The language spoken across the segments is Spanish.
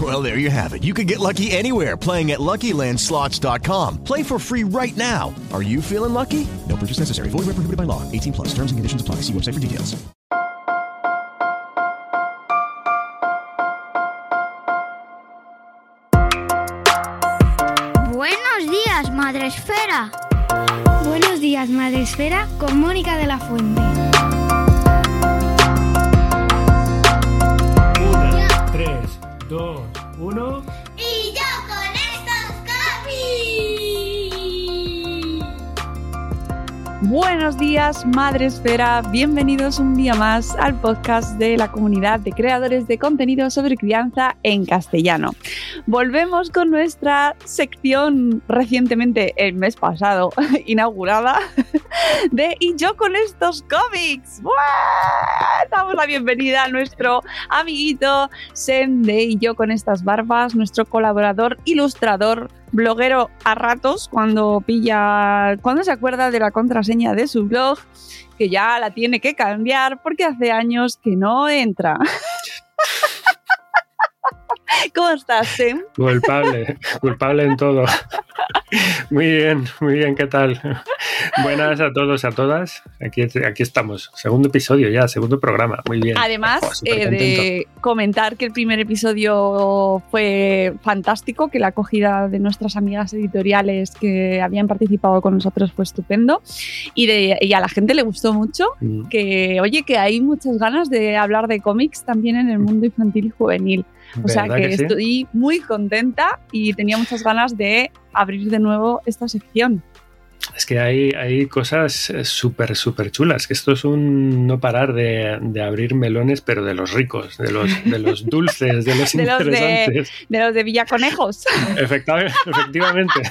Well, there you have it. You can get lucky anywhere playing at LuckyLandSlots.com. Play for free right now. Are you feeling lucky? No purchase necessary. Void where prohibited by law. 18 plus. Terms and conditions apply. See website for details. Buenos días, Madre Esfera. Buenos días, Madre Esfera, con Mónica de la Fuente. Una, tres, dos, Buenos días, Madre Esfera. Bienvenidos un día más al podcast de la comunidad de creadores de contenido sobre crianza en castellano. Volvemos con nuestra sección recientemente, el mes pasado, inaugurada, de Y yo con estos cómics. Damos la bienvenida a nuestro amiguito Sem de Y yo con estas barbas, nuestro colaborador, ilustrador, bloguero a ratos cuando pilla, cuando se acuerda de la contraseña de su blog, que ya la tiene que cambiar porque hace años que no entra. ¿Cómo estás, Sem? Culpable, culpable en todo. Muy bien, muy bien, ¿qué tal? Buenas a todos, a todas. Aquí, aquí estamos, segundo episodio ya, segundo programa, muy bien. Además Oh, eh, de comentar que el primer episodio fue fantástico, que la acogida de nuestras amigas editoriales que habían participado con nosotros fue estupendo y, de, y a la gente le gustó mucho. Mm, Que oye, que hay muchas ganas de hablar de cómics también en el mundo infantil y juvenil. O sea ¿verdad que, sí? estoy muy contenta y tenía muchas ganas de abrir de nuevo esta sección. Es que hay, hay cosas eh, súper, súper chulas, que esto es un no parar de, de abrir melones, pero de los ricos, de los, de los dulces, de los De los de- interesantes. De los de Villaconejos. Efectiva- efectivamente.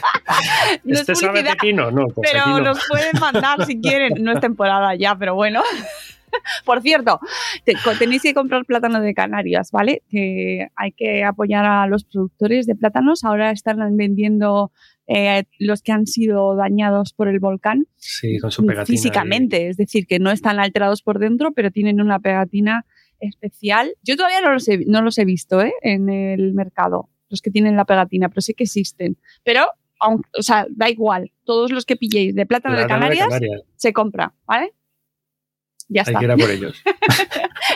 No es ¿Este sabe publicidad, tequino? No, pues pero aquí no. nos pueden mandar si quieren. No es temporada ya, pero bueno. Por cierto, te- tenéis que comprar plátano de Canarias, ¿vale? Que hay que apoyar a los productores de plátanos. Ahora están vendiendo eh, los que han sido dañados por el volcán Sí, con su pegatina. físicamente, es decir, que no están alterados por dentro, pero tienen una pegatina especial. Yo todavía no los he, no los he visto ¿eh? en el mercado, los que tienen la pegatina, pero sé que existen. Pero, aun- o sea, da igual, todos los que pilléis de plátano de Plátano de Canarias Canarias. se compra, ¿vale? Ya Hay está. que ir a por ellos.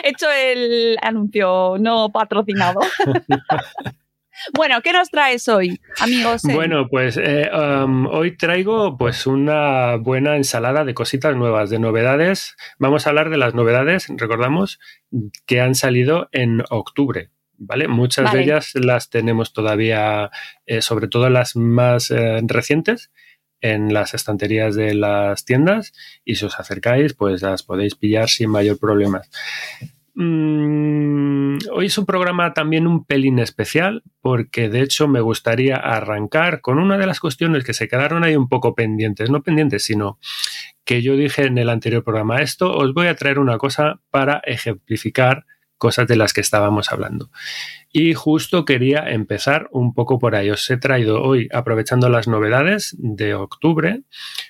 He hecho el anuncio no patrocinado. bueno, ¿qué nos traes hoy, amigos? Bueno, pues eh, um, hoy traigo pues una buena ensalada de cositas nuevas, de novedades. Vamos a hablar de las novedades, recordamos, que han salido en octubre. ¿Vale? Muchas Vale. de ellas las tenemos todavía, eh, sobre todo las más eh, recientes, en las estanterías de las tiendas y si os acercáis, pues las podéis pillar sin mayor problema. Mm, hoy es un programa también un pelín especial porque de hecho me gustaría arrancar con una de las cuestiones que se quedaron ahí un poco pendientes, no pendientes, sino que yo dije en el anterior programa, esto os voy a traer una cosa para ejemplificar cosas de las que estábamos hablando. Y justo quería empezar un poco por ahí. Os he traído hoy, aprovechando las novedades de octubre,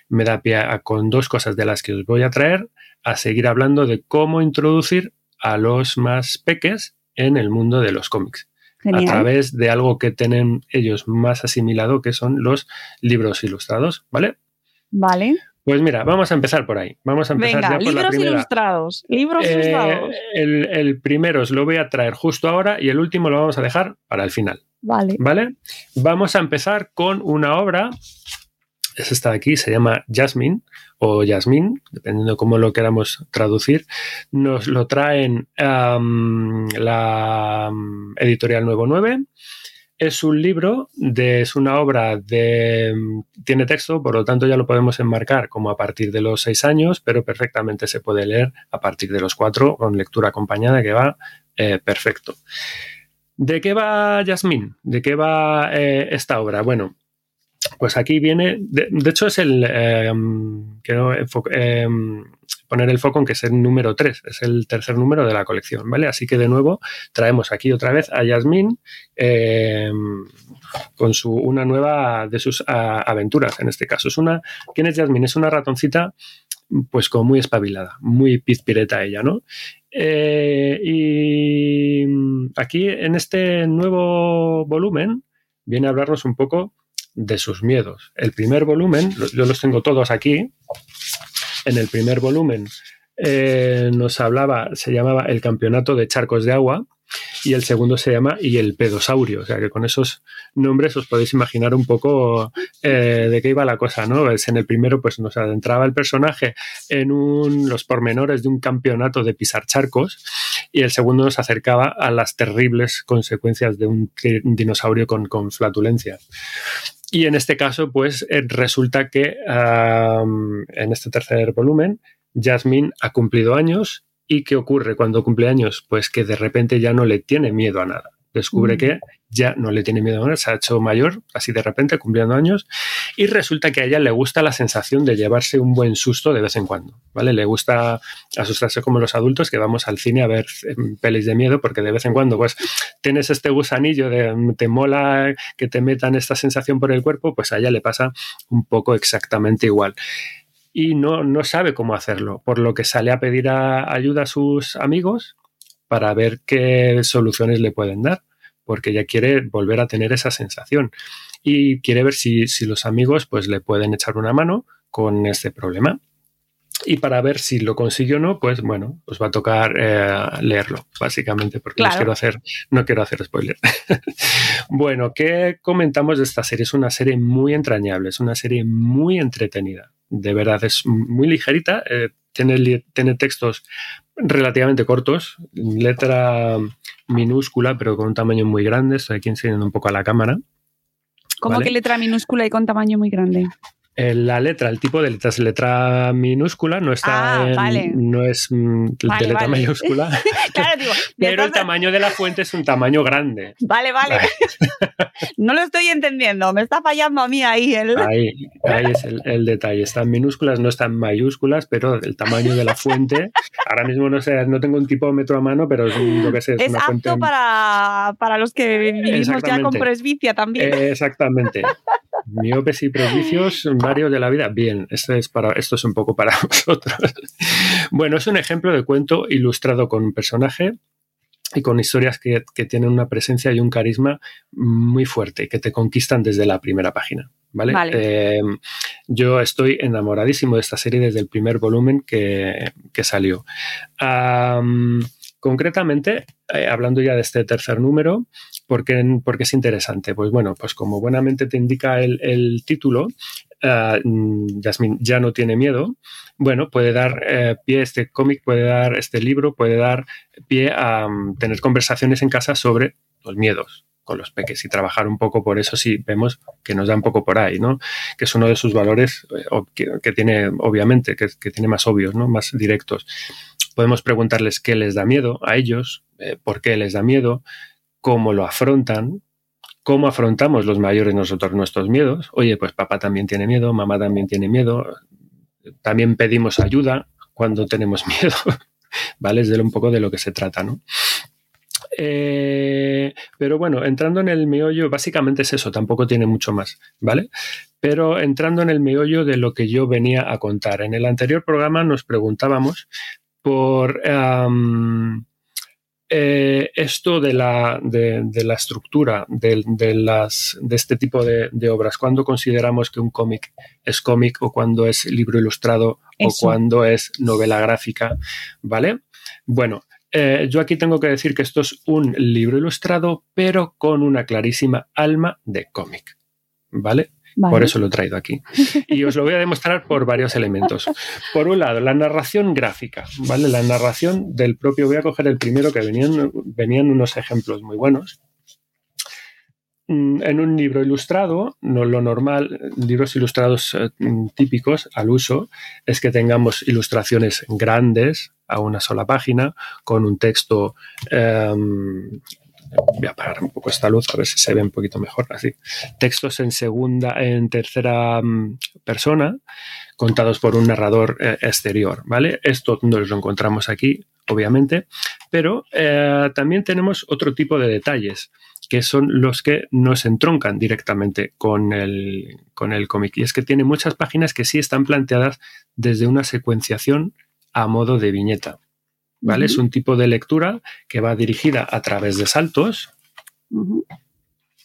me da pie a- con dos cosas de las que os voy a traer, a seguir hablando de cómo introducir a los más peques en el mundo de los cómics. Genial. A través de algo que tienen ellos más asimilado, que son los libros ilustrados, ¿vale? Vale. Pues mira, vamos a empezar por ahí. Vamos a empezar Venga, ya por la libros primera. ilustrados. Libros Eh, ilustrados. el, el primero os lo voy a traer justo ahora y el último lo vamos a dejar para el final. Vale. ¿Vale? Vamos a empezar con una obra es esta de aquí, se llama Jasmine o Jasmine, dependiendo de cómo lo queramos traducir. Nos lo traen um, la editorial Nuevo 9. Es un libro, es una obra de. tiene texto, por lo tanto ya lo podemos enmarcar como a partir de los seis años, pero perfectamente se puede leer a partir de los cuatro con lectura acompañada que va eh, perfecto. ¿De qué va Jasmine? ¿De qué va eh, esta obra? Bueno, pues aquí viene, de, hecho es el, eh, quiero eh, poner el foco en que es el número 3, es el tercer número de la colección, ¿vale? Así que de nuevo traemos aquí otra vez a Yasmin eh, con su, una nueva de sus aventuras, en este caso. Es una, ¿Quién es Yasmin? Es una ratoncita pues como muy espabilada, muy pizpireta ella, ¿no? y aquí en este nuevo volumen viene a hablarnos un poco de sus miedos. El primer volumen, yo los tengo todos aquí, en el primer volumen eh, nos hablaba, se llamaba El Campeonato de Charcos de Agua y el segundo se llama Y el Pedosaurio. O sea que con esos nombres os podéis imaginar un poco eh, de qué iba la cosa, ¿no? en el primero pues nos adentraba el personaje en un, los pormenores de un campeonato de pisar charcos y el segundo nos acercaba a las terribles consecuencias de un, dinosaurio con, con flatulencia. Y en este caso, pues eh, resulta que en este tercer volumen, Jasmine ha cumplido años. ¿Y qué ocurre cuando cumple años? Pues que de repente ya no le tiene miedo a nada descubre que ya no le tiene miedo a se ha hecho mayor, así de repente, cumpliendo años, y resulta que a ella le gusta la sensación de llevarse un buen susto de vez en cuando, ¿vale? Le gusta asustarse como los adultos que vamos al cine a ver em, pelis de miedo, porque de vez en cuando, pues, tienes este gusanillo de mm, te mola que te metan esta sensación por el cuerpo, pues a ella le pasa un poco exactamente igual y no, no sabe cómo hacerlo, por lo que sale a pedir ayuda a sus amigos para ver qué soluciones le pueden dar, porque ella quiere volver a tener esa sensación y quiere ver si, los amigos pues le pueden echar una mano con este problema. Y para ver si lo consigue o no, pues bueno, os va a tocar eh, leerlo, básicamente, porque no quiero hacer, no quiero hacer spoiler. bueno, ¿qué comentamos de esta serie? Es una serie muy entrañable, es una serie muy entretenida. De verdad, es muy ligerita. Eh, tiene, tiene textos relativamente cortos, letra minúscula, pero con un tamaño muy grande. Estoy aquí enseñando un poco a la cámara. ¿Cómo que letra minúscula y con tamaño muy grande? La letra, el tipo de letras, letra minúscula, no está ah, no es mm, de letra mayúscula. pero el tamaño de la fuente es un tamaño grande. Vale, vale. no lo estoy entendiendo, me está fallando a mí ahí el. Ahí, ahí es el, detalle. Están minúsculas, no están mayúsculas, pero el tamaño de la fuente. Ahora mismo no sé, no tengo un tipómetro a mano, pero es lo que sé. Es, apto para, para, los que vivimos ya con presbicia también. exactamente. Miopes y prejuicios varios de la vida. Bien, esto es, para, esto es un poco para vosotros. bueno, es un ejemplo de cuento ilustrado con un personaje y con historias que, tienen una presencia y un carisma muy fuerte, que te conquistan desde la primera página. ¿Vale? Eh, yo estoy enamoradísimo de esta serie desde el primer volumen que, salió. concretamente, eh, hablando ya de este tercer número, ¿por qué, es interesante? Pues bueno, pues como buenamente te indica el, título, uh, ya no tiene miedo, bueno, puede dar eh, pie, este cómic puede dar, este libro puede dar pie a mm, tener conversaciones en casa sobre los miedos con los peques y trabajar un poco por eso si vemos que nos da un poco por ahí, ¿no? Que es uno de sus valores eh, que, tiene, obviamente, que, tiene más obvios, ¿no? Más directos. Podemos preguntarles qué les da miedo a ellos, eh, por qué les da miedo, cómo lo afrontan, cómo afrontamos los mayores nosotros nuestros miedos. Oye, pues papá también tiene miedo, mamá también tiene miedo, también pedimos ayuda cuando tenemos miedo, ¿vale? Es de un poco de lo que se trata, ¿no? Eh, pero bueno, entrando en el meollo, básicamente es eso, tampoco tiene mucho más, ¿vale? Pero entrando en el meollo de lo que yo venía a contar. En el anterior programa nos preguntábamos por eh, esto de la, de, la estructura de, las, de este tipo de, obras, cuando consideramos que un cómic es cómic o cuando es libro ilustrado o cuando es novela gráfica, ¿vale? Bueno, eh, yo aquí tengo que decir que esto es un libro ilustrado, pero con una clarísima alma de cómic, ¿vale? Vale. Por eso lo he traído aquí. Y os lo voy a demostrar por varios elementos. Por un lado, la narración gráfica, ¿vale? La narración del propio, voy a coger el primero que venían, venían unos ejemplos muy buenos. Mm, En un libro ilustrado, no lo normal, libros ilustrados eh, típicos al uso, es que tengamos ilustraciones grandes a una sola página, con un texto em, voy a apagar un poco esta luz a ver si se ve un poquito mejor así textos en segunda en tercera mm, persona contados por un narrador eh, exterior vale esto no lo encontramos aquí obviamente pero eh, también tenemos otro tipo de detalles que son los que nos entroncan directamente con el, con el cómic. Y es que tiene muchas páginas que sí están planteadas desde una secuenciación a modo de viñeta. ¿Vale? Es un tipo de lectura que va dirigida a través de saltos.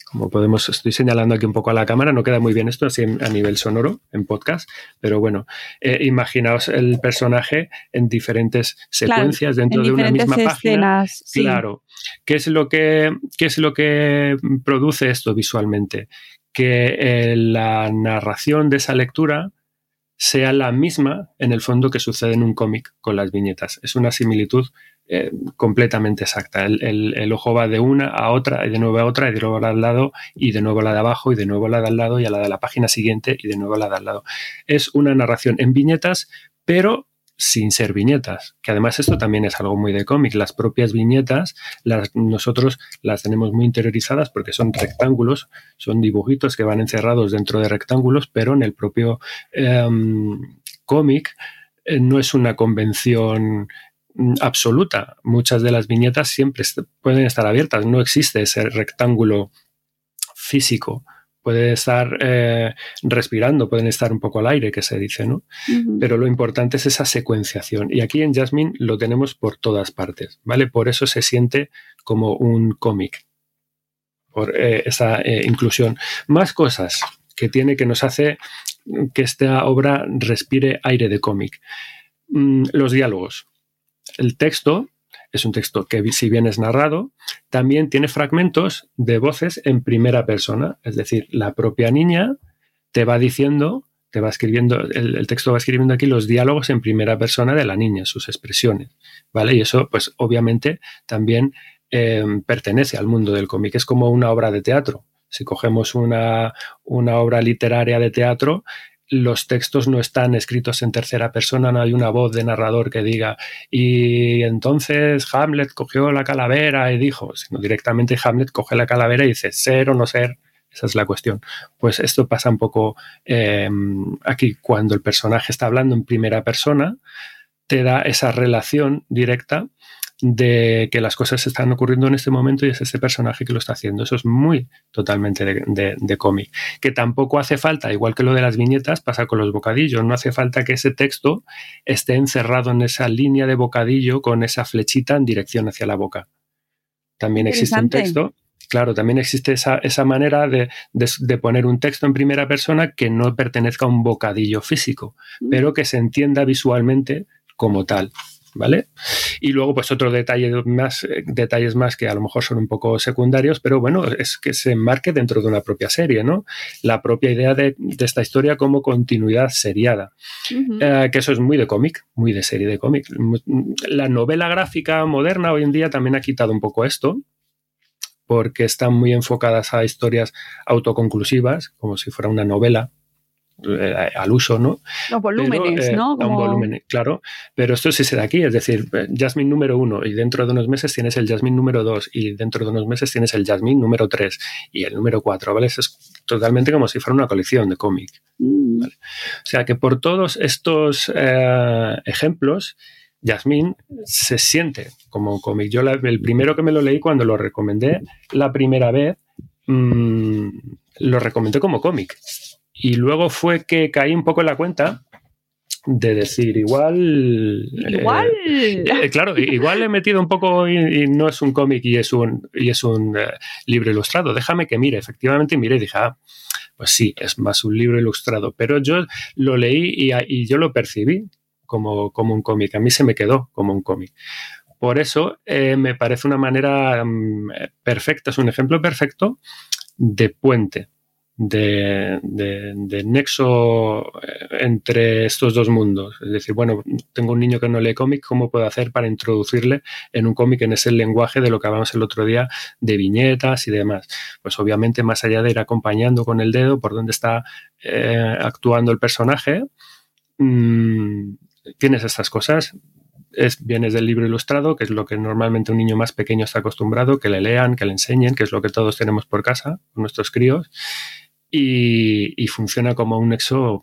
Como podemos, estoy señalando aquí un poco a la cámara, no queda muy bien esto así a nivel sonoro en podcast, pero bueno, eh, imaginaos el personaje en diferentes secuencias dentro en de una misma página. sí. Claro. ¿Qué es lo que, qué es lo que produce esto visualmente? Que eh, la narración de esa lectura sea la misma en el fondo que sucede en un cómic con las viñetas. Es una similitud eh, completamente exacta. El, el- ojo va de una a otra y de nuevo a otra y de nuevo a la de al lado y de nuevo a la de abajo y de nuevo a la de al lado y a la de la página siguiente y de nuevo a la de al lado. Es una narración en viñetas, pero sin ser viñetas, que además esto también es algo muy de cómic. Las propias viñetas, las, nosotros las tenemos muy interiorizadas porque son rectángulos, son dibujitos que van encerrados dentro de rectángulos, pero en el propio em, cómic eh, no es una convención mm, absoluta. Muchas de las viñetas siempre pueden estar abiertas, no existe ese rectángulo físico. Puede estar eh, respirando, pueden estar un poco al aire, que se dice, ¿no? Pero lo importante es esa secuenciación. Y aquí en Jasmine lo tenemos por todas partes, ¿vale? Por eso se siente como un cómic, por eh, esa eh, inclusión. Más cosas que tiene que nos hace que esta obra respire aire de cómic. Mm, los diálogos. El texto es un texto que si bien es narrado, también tiene fragmentos de voces en primera persona, es decir, la propia niña te va diciendo te va escribiendo, el, texto va escribiendo aquí los diálogos en primera persona de la niña, sus expresiones, ¿vale? Y eso, pues obviamente también eh, pertenece al mundo del cómic, es como una obra de teatro. Si cogemos una, una obra literaria de teatro, los textos no están escritos en tercera persona, no hay una voz de narrador que diga, y entonces Hamlet cogió la calavera y dijo, sino directamente Hamlet coge la calavera y dice, ser o no ser, esa es la cuestión. Pues esto pasa un poco eh, aquí. Cuando el personaje está hablando en primera persona, te da esa relación directa de que las cosas están ocurriendo en este momento y es ese personaje que lo está haciendo. Eso es muy totalmente de, de, de cómic. Que tampoco hace falta, igual que lo de las viñetas, pasa con los bocadillos. No hace falta que ese texto esté encerrado en esa línea de bocadillo con esa flechita en dirección hacia la boca. También existe un texto Claro, también existe esa, esa manera de, de, de, poner un texto en primera persona que no pertenezca a un bocadillo físico, mm. pero que se entienda visualmente como tal. ¿Vale? Y luego, pues otro detalle más, eh, detalles más que a lo mejor son un poco secundarios, pero bueno, es que se enmarque dentro de una propia serie, ¿no? La propia idea de, de esta historia como continuidad seriada. Uh -huh. eh, que eso es muy de cómic, muy de serie de cómic. La novela gráfica moderna hoy en día también ha quitado un poco esto, porque están muy enfocadas a historias autoconclusivas, como si fuera una novela, al uso, ¿no? Los volúmenes, pero, eh, ¿no? Como... Un volumen, claro. Pero esto sí se da aquí, es decir, Jasmine número uno y dentro de unos meses tienes el Jasmine número dos y dentro de unos meses tienes el Jasmine número tres y el número cuatro, ¿vale? Eso es totalmente como si fuera una colección de cómic. Mm. ¿vale? O sea que por todos estos eh, ejemplos, Jasmine se siente como un cómic. Yo la, el primero que me lo leí cuando lo recomendé la primera vez, mmm, lo recomendé como cómic. Y luego fue que caí un poco en la cuenta de decir, igual. Igual. Eh, eh, claro, igual he metido un poco y, y no es un cómic y es un, y es un eh, libro ilustrado. Déjame que mire. Efectivamente, miré y dije, ah, pues sí, es más un libro ilustrado. Pero yo lo leí y, y yo lo percibí como, como un cómic. A mí se me quedó como un cómic. Por eso eh, me parece una manera um, perfecta, es un ejemplo perfecto de puente de, nexo eh, entre estos dos mundos. Es decir, bueno, tengo un niño que no lee cómic, ¿cómo puedo hacer para introducirle en un cómic en ese lenguaje de lo que hablamos el otro día, de viñetas y demás? Pues obviamente, más allá de ir acompañando con el dedo por dónde está eh, actuando el personaje, mmm, tienes estas cosas, es, vienes del libro ilustrado, que es lo que normalmente un niño más pequeño está acostumbrado, que le lean, que le enseñen, que es lo que todos tenemos por casa, nuestros críos, y, y funciona como un nexo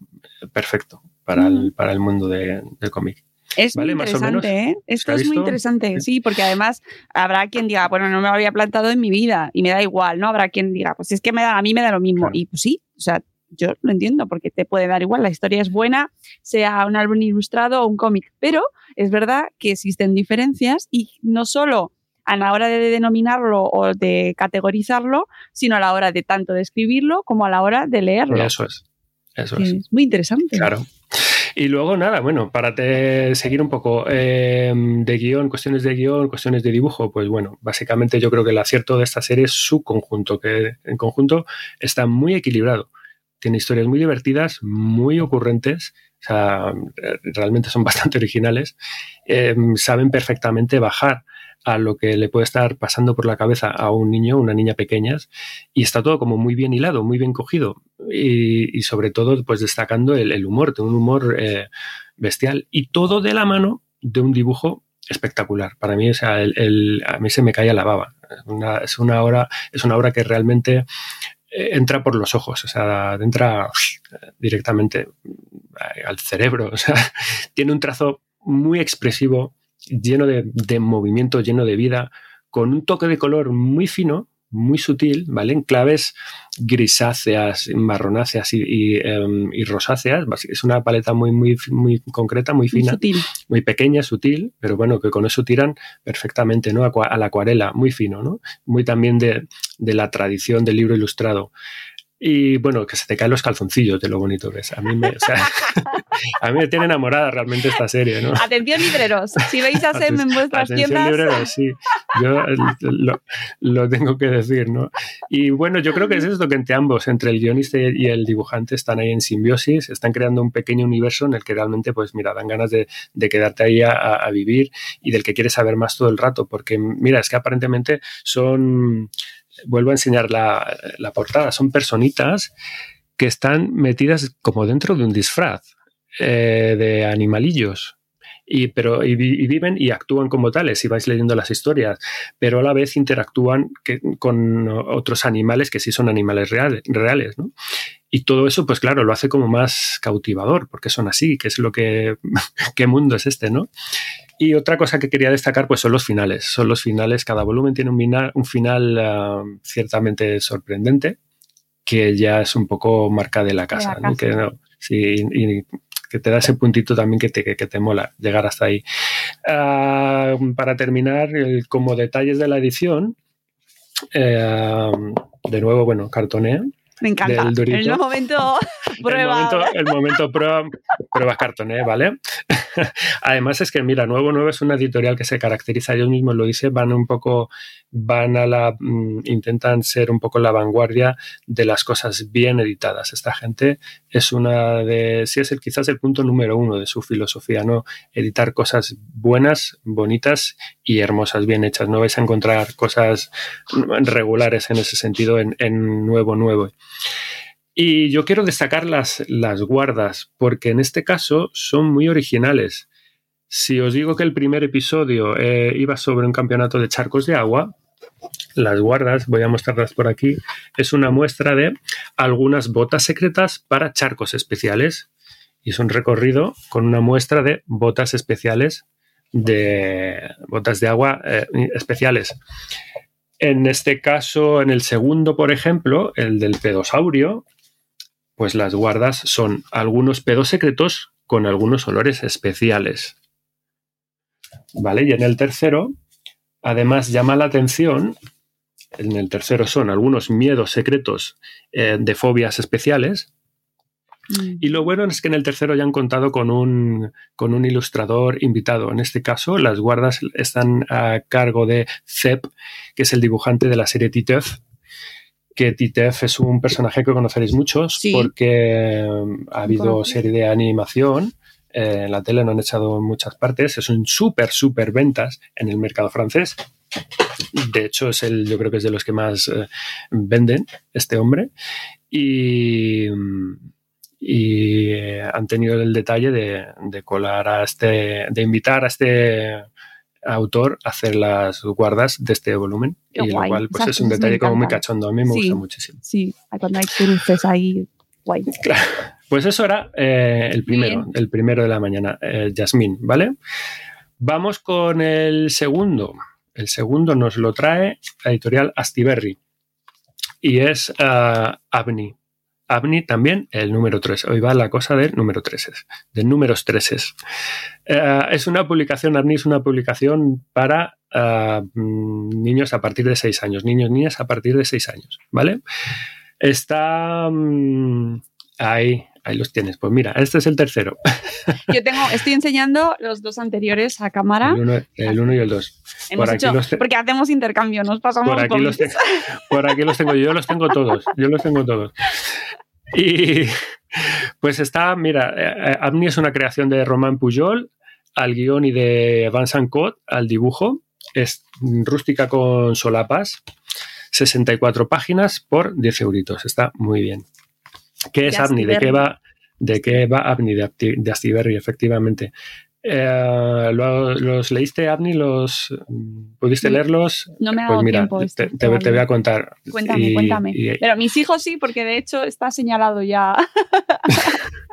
perfecto para, el, para el mundo de, del cómic. Es ¿Vale? muy interesante, ¿eh? Esto es muy interesante, sí, porque además habrá quien diga, bueno, no me lo había plantado en mi vida y me da igual, ¿no? Habrá quien diga, pues es que me da, a mí me da lo mismo. Claro. Y pues sí, o sea, yo lo entiendo porque te puede dar igual, la historia es buena, sea un álbum ilustrado o un cómic, pero es verdad que existen diferencias y no solo a la hora de denominarlo o de categorizarlo, sino a la hora de tanto de escribirlo como a la hora de leerlo. Eso es. Eso es. es muy interesante. Claro. Y luego, nada, bueno, para te seguir un poco eh, de guion, cuestiones de guion, cuestiones de dibujo, pues bueno, básicamente yo creo que el acierto de esta serie es su conjunto, que en conjunto está muy equilibrado. Tiene historias muy divertidas, muy ocurrentes, o sea, realmente son bastante originales. Eh, saben perfectamente bajar a lo que le puede estar pasando por la cabeza a un niño, una niña pequeña, y está todo como muy bien hilado, muy bien cogido, y, sobre todo, pues destacando el, humor, de un humor eh, bestial, y todo de la mano de un dibujo espectacular. Para mí, o sea, a mí se me cae la baba. Es, una obra, es una obra que realmente eh, entra por los ojos, o sea, entra directamente al cerebro, o sea, tiene un trazo muy expresivo, lleno de, de, movimiento, lleno de vida, con un toque de color muy fino, muy sutil, ¿vale? En claves grisáceas, marronáceas y, y, um, y, rosáceas. Es una paleta muy, muy, muy concreta, muy fina, muy, sutil. muy pequeña, sutil, pero bueno, que con eso tiran perfectamente, ¿no? A la acuarela, muy fino, ¿no? Muy también de, de la tradición del libro ilustrado. Y bueno, que se te caen los calzoncillos de lo bonito que es. A mí me, o sea, a mí me tiene enamorada realmente esta serie, ¿no? Atención libreros, si veis a Sem en vuestras Atención tiendas. libreros, sí. Yo lo, lo, tengo que decir, ¿no? Y bueno, yo creo que es esto que entre ambos, entre el guionista y el dibujante, están ahí en simbiosis, están creando un pequeño universo en el que realmente, pues mira, dan ganas de, de quedarte ahí a, a, vivir y del que quieres saber más todo el rato, porque mira, es que aparentemente son vuelvo a enseñar la, la, portada, son personitas que están metidas como dentro de un disfraz eh, de animalillos. Y, pero, y, y, viven y actúan como tales si vais leyendo las historias, pero a la vez interactúan que, con otros animales que sí son animales reales, reales ¿no? Y todo eso, pues claro, lo hace como más cautivador, porque son así, que es lo que, qué mundo es este, ¿no? Y otra cosa que quería destacar, pues son los finales. Son los finales, cada volumen tiene un final, un final uh, ciertamente sorprendente, que ya es un poco marca de la casa, de la casa. ¿no? Que, no, sí, y, que te da ese puntito también que te, que, te mola llegar hasta ahí. Uh, para terminar, como detalles de la edición, eh, de nuevo, bueno, cartonea. Me encanta. El momento prueba. El momento, el momento prueba, prueba cartoné, ¿vale? Además es que, mira, Nuevo Nuevo es una editorial que se caracteriza, ellos mismos lo dicen, van un poco, van a la, mm, intentan ser un poco la vanguardia de las cosas bien editadas. Esta gente es una de, sí es el, quizás el punto número uno de su filosofía, ¿no? Editar cosas buenas, bonitas y hermosas, bien hechas. No vais a encontrar cosas regulares en ese sentido en, Nuevo Nuevo. Y yo quiero destacar las, las guardas, porque en este caso son muy originales. Si os digo que el primer episodio eh, iba sobre un campeonato de charcos de agua, las guardas, voy a mostrarlas por aquí, es una muestra de algunas botas secretas para charcos especiales. Y es un recorrido con una muestra de botas especiales, de botas de agua eh, especiales. En este caso, en el segundo, por ejemplo, el del pedosaurio, pues las guardas son algunos pedos secretos con algunos olores especiales. ¿Vale? Y en el tercero, además llama la atención, en el tercero son algunos miedos secretos eh, de fobias especiales. Mm. Y lo bueno es que en el tercero ya han contado con un, con un ilustrador invitado. En este caso, las guardas están a cargo de Zep, que es el dibujante de la serie Titeuf, que Titef es un personaje que conoceréis muchos Sí. porque ha habido serie de animación. eh, en la tele lo han echado en muchas partes. Es un súper, súper ventas en el mercado francés. De hecho, es el, yo creo que es de los que más eh, venden este hombre. Y, y eh, han tenido el detalle de, de colar a este, de invitar a este autor a hacer las guardas de este volumen. Qué y guay. lo cual pues es un detalle como muy cachondo. A mí me Sí. gusta muchísimo. Sí, cuando hay cruces ahí, guay. Pues eso era eh, el primero, Bien. el primero de la mañana, eh, Yasmín, ¿vale? Vamos con el segundo. El segundo nos lo trae la editorial Astiberri y es ah, Avni. Avni también el número 3. Hoy va la cosa del número 3, de números 3. es una publicación, Avni es una publicación para ah, mm, niños a partir de 6 años, niños, niñas a partir de 6 años, ¿vale? Está mm, ahí, ahí los tienes. Pues mira, este es el tercero, Yo tengo, estoy enseñando los dos anteriores a cámara. el 1 el uno y el 2. Hemos por aquí hecho, los porque hacemos intercambio, nos pasamos Por aquí, los tengo, por aquí los tengo yo, yo los tengo todos, yo los tengo todos. Y pues está, mira, eh, eh, Avni es una creación de Román Pujol al guion y de Vincent Cot al dibujo. Es rústica con solapas, 64 páginas por 10 euritos. Está muy bien. ¿Qué es De Avni? ¿De qué va? ¿De qué va Avni? De, de Astiberri, efectivamente. Eh, ¿lo- ¿Los leíste, Avni? ¿Los, mm, ¿Pudiste Mm, leerlos? No me ha Pues dado mira, tiempo te, esto te- te voy a contar. Cuéntame, Y- cuéntame. y- Pero mis hijos sí, porque de hecho está señalado ya.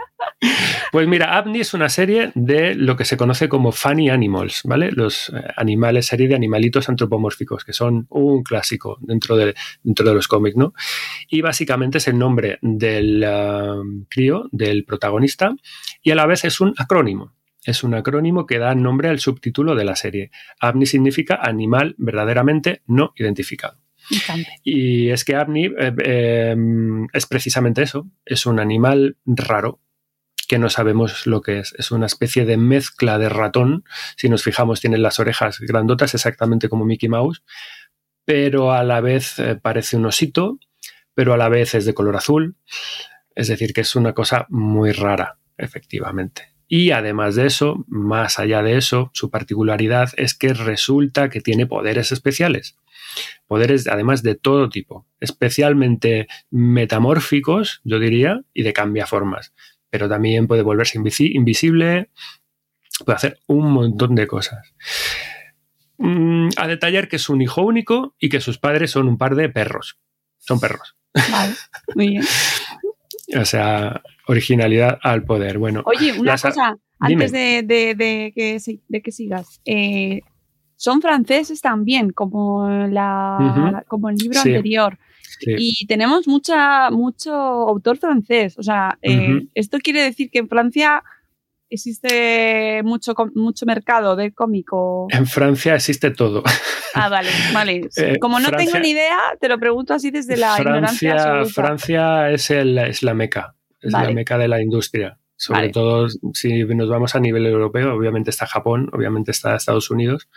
pues mira, Avni es una serie de lo que se conoce como funny animals, ¿vale? Los eh, animales, serie de animalitos antropomórficos, que son un clásico dentro de, dentro de los cómics, ¿no? Y básicamente es el nombre del ah, crío, del protagonista, y a la vez es un acrónimo. Es un acrónimo que da nombre al subtítulo de la serie. Avni significa animal verdaderamente no identificado. Y es que Avni eh, eh, es precisamente eso, es un animal raro que no sabemos lo que es. Es una especie de mezcla de ratón. Si nos fijamos, tiene las orejas grandotas, exactamente como Mickey Mouse, pero a la vez eh, parece un osito, pero a la vez es de color azul. Es decir, que es una cosa muy rara, efectivamente. Y además de eso, más allá de eso, su particularidad es que resulta que tiene poderes especiales poderes además de todo tipo, especialmente metamórficos, yo diría, y de cambiaformas. Pero también puede volverse invisi- invisible, puede hacer un montón de cosas. Mm, a detallar que es un hijo único y que sus padres son un par de perros. Son perros. Vale, muy bien. O sea, originalidad al poder. Bueno, Oye, una cosa, antes de, de- de que, si- de que sigas. Eh, son franceses también, como, la, como el libro Sí. anterior. Sí. Y tenemos mucha, mucho autor francés. O sea, eh, esto quiere decir que en Francia existe mucho, mucho mercado de cómico. en Francia existe todo. Ah, vale, vale. Eh, Como no Francia- tengo ni idea, te lo pregunto así desde la ignorancia Francia, absoluta. Francia es, el, es la meca, es Vale. la meca de la industria. Sobre Vale. todo si nos vamos a nivel europeo, obviamente está Japón, obviamente está Estados Unidos,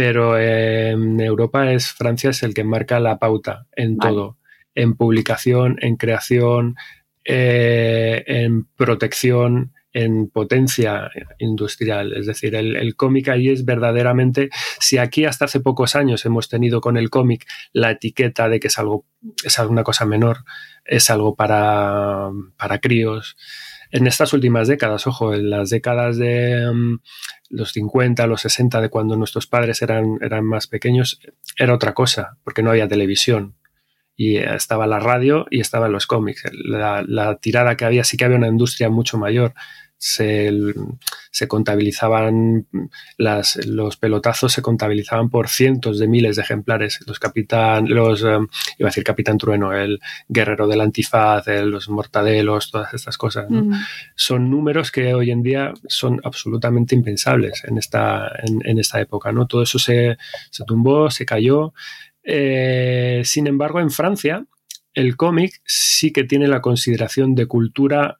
pero en Europa es Francia es el que marca la pauta en Vale. todo, en publicación, en creación, eh, en protección, en potencia industrial. Es decir, el, el cómic ahí es verdaderamente, si aquí hasta hace pocos años hemos tenido con el cómic la etiqueta de que es algo, es alguna cosa menor, es algo para, para críos. En estas últimas décadas, ojo, en las décadas de mm, los 50, los 60, de cuando nuestros padres eran, eran más pequeños, era otra cosa, porque no había televisión. Y estaba la radio y estaban los cómics. La, la tirada que había, sí que había una industria mucho mayor. Se, se contabilizaban las, los pelotazos se contabilizaban por cientos de miles de ejemplares. Los capitán, los um, iba a decir Capitán Trueno, el guerrero del antifaz, el, los mortadelos, todas estas cosas. ¿no? Son números que hoy en día son absolutamente impensables en esta, en, en esta época. ¿no? Todo eso se, se tumbó, se cayó. Eh, sin embargo, en Francia, el cómic sí que tiene la consideración de cultura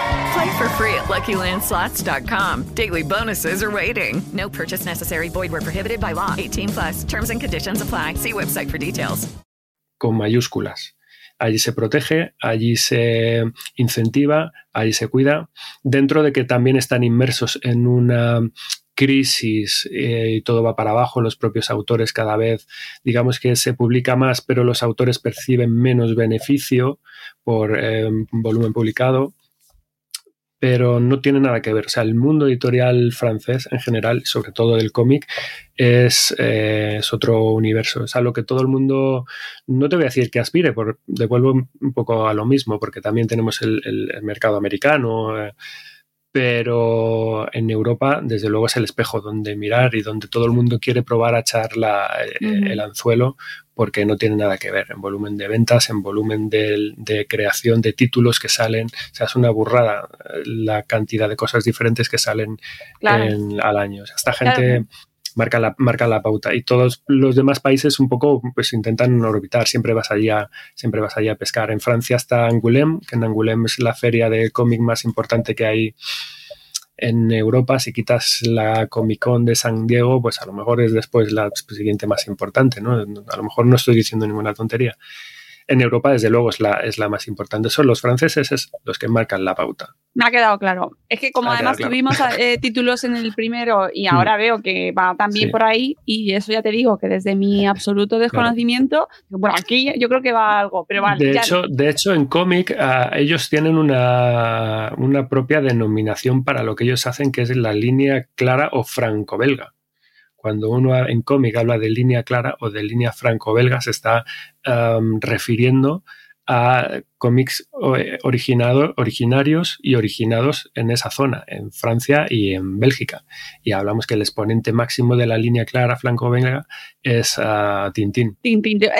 Play for free at LuckyLandSlots.com. Daily bonuses are waiting. No purchase necessary. Void where prohibited by law. 18 plus. Terms and conditions apply. See website for details. Con mayúsculas. Allí se protege, allí se incentiva, allí se cuida, dentro de que también están inmersos en una crisis eh, y todo va para abajo, los propios autores cada vez, digamos que se publica más, pero los autores perciben menos beneficio por eh, volumen publicado, pero no tiene nada que ver. O sea, el mundo editorial francés en general, sobre todo del cómic, es, eh, es, otro universo. Es a lo que todo el mundo, no te voy a decir que aspire, por, devuelvo un poco a lo mismo, porque también tenemos el, el, mercado americano. Eh, pero en Europa, desde luego, es el espejo donde mirar y donde todo el mundo quiere probar a echar la, uh -huh. el anzuelo porque no tiene nada que ver en volumen de ventas, en volumen de, de, creación de títulos que salen. O sea, es una burrada la cantidad de cosas diferentes que salen claro. en, al año. O sea, esta gente... Claro marca la, marca la pauta. Y todos los demás países un poco pues intentan orbitar, siempre vas allá, siempre vas allá a pescar. En Francia está Angoulême, que en Angoulême es la feria de cómic más importante que hay en Europa. Si quitas la Comic Con de San Diego, pues a lo mejor es después la siguiente más importante, ¿no? A lo mejor no estoy diciendo ninguna tontería. En Europa, desde luego, es la, es la más importante. Son los franceses es los que marcan la pauta. Me ha quedado claro. Es que como además claro. tuvimos eh, títulos en el primero y ahora mm. veo que va también sí. por ahí y eso ya te digo que desde mi absoluto desconocimiento, claro. bueno, aquí yo creo que va algo, pero vale. De, ya... hecho, de hecho, en cómic uh, ellos tienen una, una propia denominación para lo que ellos hacen que es la línea clara o franco-belga cuando uno en cómic habla de línea clara o de línea franco-belga, se está refiriendo a cómics originado, originarios y originados en esa zona, en Francia y en Bélgica. Y hablamos que el exponente máximo de la línea clara franco-belga es uh, Tintín. Tintín, digo,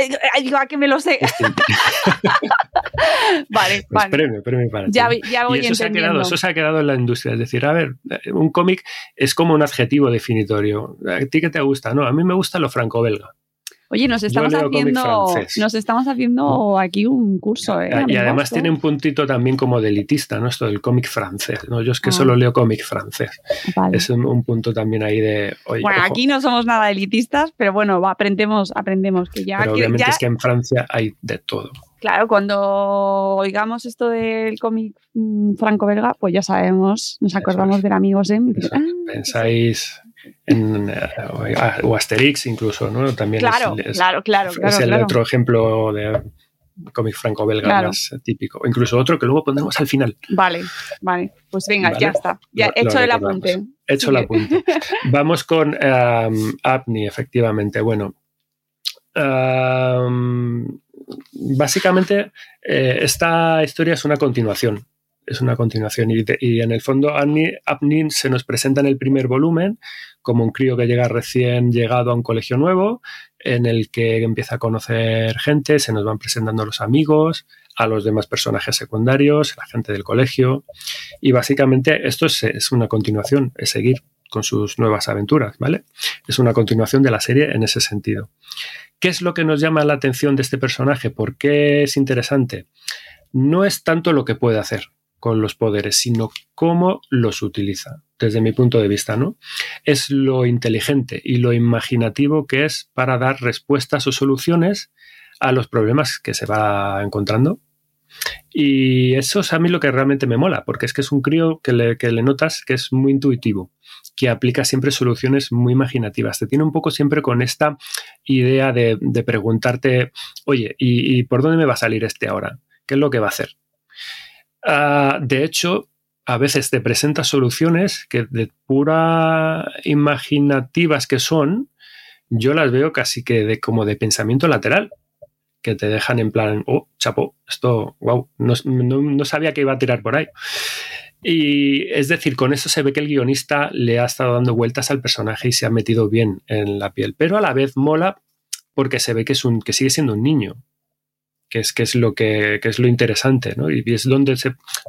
¿a que me lo sé? vale, pues vale. Premio, premio para ya, ya voy y eso entendiendo. se, ha quedado, eso se ha quedado en la industria. Es decir, a ver, un cómic es como un adjetivo definitorio. ¿A ti qué te gusta? No, a mí me gusta lo franco-belga. Oye, nos estamos haciendo, nos estamos haciendo aquí un curso. ¿eh, y además tiene un puntito también como de elitista, ¿no? Esto del cómic francés. ¿no? Yo es que ah. solo leo cómic francés. Vale. Es un, un, punto también ahí de. Oye, bueno, ojo. aquí no somos nada elitistas, pero bueno, aprendemos, aprendemos que ya. Pero que, obviamente ya, es que en Francia hay de todo. Claro, cuando oigamos esto del cómic mm, franco-belga, pues ya sabemos, nos acordamos es. del amigo Sem. Ah. Pensáis en, uh, o Asterix incluso, ¿no? También claro, es, es, claro, claro, es claro, el claro. otro ejemplo de cómic franco-belga Claro. más típico. O incluso otro que luego pondremos al final. Vale, vale. Pues venga, ¿Vale? ya está. Ya Lo- hecho lo el apunte. Hecho el apunte. Vamos con um, Apni, efectivamente. Bueno, um, básicamente eh, esta historia es una continuación. Es una continuación y, en el fondo Apni, Apni se nos presenta en el primer volumen como un crío que llega recién llegado a un colegio nuevo en el que empieza a conocer gente, se nos van presentando los amigos, a los demás personajes secundarios, la gente del colegio y básicamente esto es, es una continuación, es seguir con sus nuevas aventuras, ¿vale? Es una continuación de la serie en ese sentido. ¿Qué es lo que nos llama la atención de este personaje? ¿Por qué es interesante? No es tanto lo que puede hacer con los poderes, sino cómo los utiliza, desde mi punto de vista, ¿no? Es lo inteligente y lo imaginativo que es para dar respuestas o soluciones a los problemas que se va encontrando. Y eso es a mí lo que realmente me mola, porque es que es un crío que le, notas que es muy intuitivo, que aplica siempre soluciones muy imaginativas. Te tiene un poco siempre con esta idea de, de preguntarte, oye, ¿y, ¿y por dónde me va a salir este ahora? ¿Qué es lo que va a hacer? Uh, de hecho, a veces te presenta soluciones que de pura imaginativas que son, yo las veo casi que de, como de pensamiento lateral, que te dejan en plan, oh, chapo, esto, wow, no, no sabía que iba a tirar por ahí. Y es decir, con eso se ve que el guionista le ha estado dando vueltas al personaje y se ha metido bien en la piel, pero a la vez mola porque se ve que, es un, que sigue siendo un niño, que es, que es, lo, que, es lo interesante, ¿no? Y es donde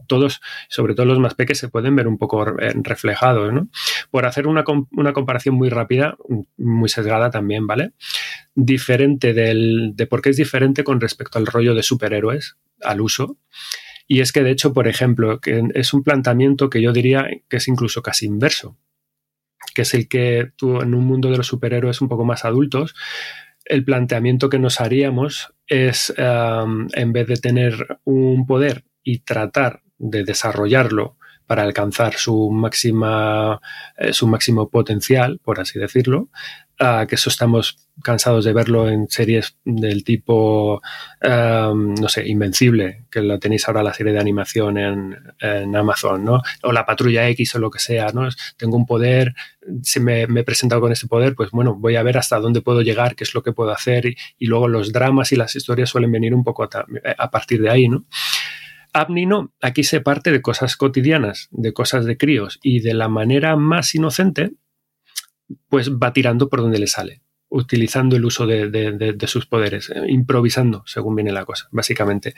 todos, sobre todo los más pequeños, se pueden ver un poco reflejados, ¿no? Por hacer una, una, comparación muy rápida, muy sesgada también, ¿vale? Diferente del, de por qué es diferente con respecto al rollo de superhéroes, al uso. Y es que, de hecho, por ejemplo, que es un planteamiento que yo diría que es incluso casi inverso, que es el que tú en un mundo de los superhéroes un poco más adultos, el planteamiento que nos haríamos es, um, en vez de tener un poder y tratar de desarrollarlo para alcanzar su máxima eh, su máximo potencial, por así decirlo, que eso estamos cansados de verlo en series del tipo, um, no sé, Invencible, que lo tenéis ahora la serie de animación en, Amazon, ¿no? O la Patrulla X o lo que sea, ¿no? Tengo un poder, si me, he presentado con ese poder, pues bueno, voy a ver hasta dónde puedo llegar, qué es lo que puedo hacer, y, luego los dramas y las historias suelen venir un poco a, partir de ahí, ¿no? Abni no, aquí se parte de cosas cotidianas, de cosas de críos, y de la manera más inocente, pues va tirando por donde le sale, utilizando el uso de, sus poderes, eh, improvisando según viene la cosa, básicamente.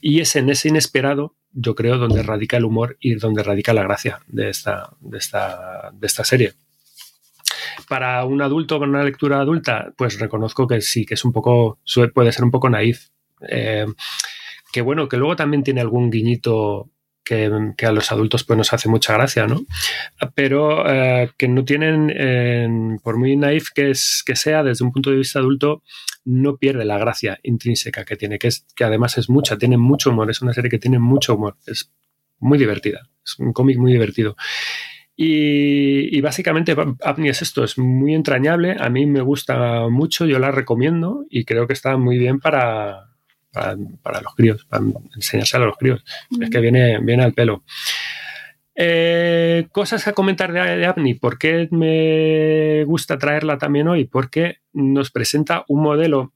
Y es en ese inesperado, yo creo, donde radica el humor y donde radica la gracia de esta, de esta, de esta serie. Para un adulto con una lectura adulta, pues reconozco que sí, que es un poco, puede ser un poco naif. Eh, que bueno, que luego también tiene algún guiñito que, a los adultos pues nos hace mucha gracia, ¿no? Pero eh, que no tienen, por muy naif que, es, que sea, desde un punto de vista adulto, no pierde la gracia intrínseca que tiene, que, es, que además es mucha, tiene mucho humor, es una serie que tiene mucho humor, es muy divertida, es un cómic muy divertido. Y, y, básicamente Apni es esto, es muy entrañable, a mí me gusta mucho, yo la recomiendo y creo que está muy bien para, para, los críos, para enseñárselo a los críos. Es que viene, viene al pelo. Eh, cosas a comentar de, de Apni. ¿Por qué me gusta traerla también hoy? Porque nos presenta un modelo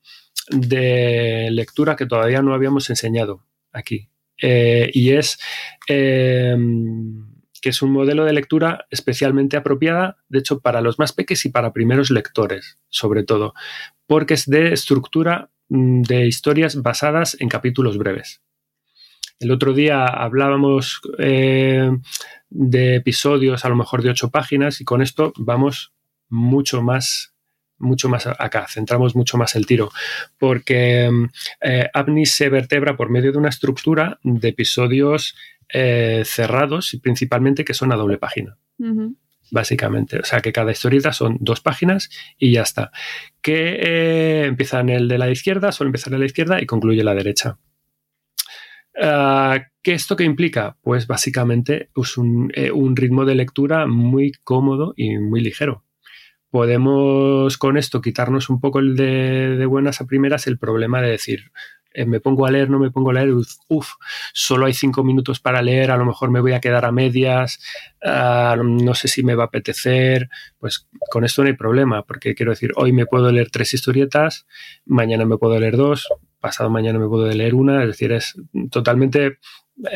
de lectura que todavía no habíamos enseñado aquí. Eh, y es em, que es un modelo de lectura especialmente apropiada, de hecho, para los más pequeños y para primeros lectores, sobre todo, porque es de estructura de historias basadas en capítulos breves. El otro día hablábamos eh, de episodios a lo mejor de ocho páginas y con esto vamos mucho más mucho más acá, centramos mucho más el tiro, porque eh, se vertebra por medio de una estructura de episodios eh, cerrados y principalmente que son a doble página básicamente. O sea, que cada historieta son dos páginas y ya está. Que eh, empieza en el de la izquierda, suele empezar en la izquierda y concluye la derecha. Ah, ¿Qué esto que implica? Pues básicamente es eh, un, ritmo de lectura muy cómodo y muy ligero. Podemos con esto quitarnos un poco el de, de buenas a primeras el problema de decir, me pongo a leer, no me pongo a leer, uff, solo hay cinco minutos para leer, a lo mejor me voy a quedar a medias, ah, no sé si me va a apetecer, pues con esto no hay problema, porque quiero decir, hoy me puedo leer tres historietas, mañana me puedo leer dos, pasado mañana me puedo leer una, es decir, es totalmente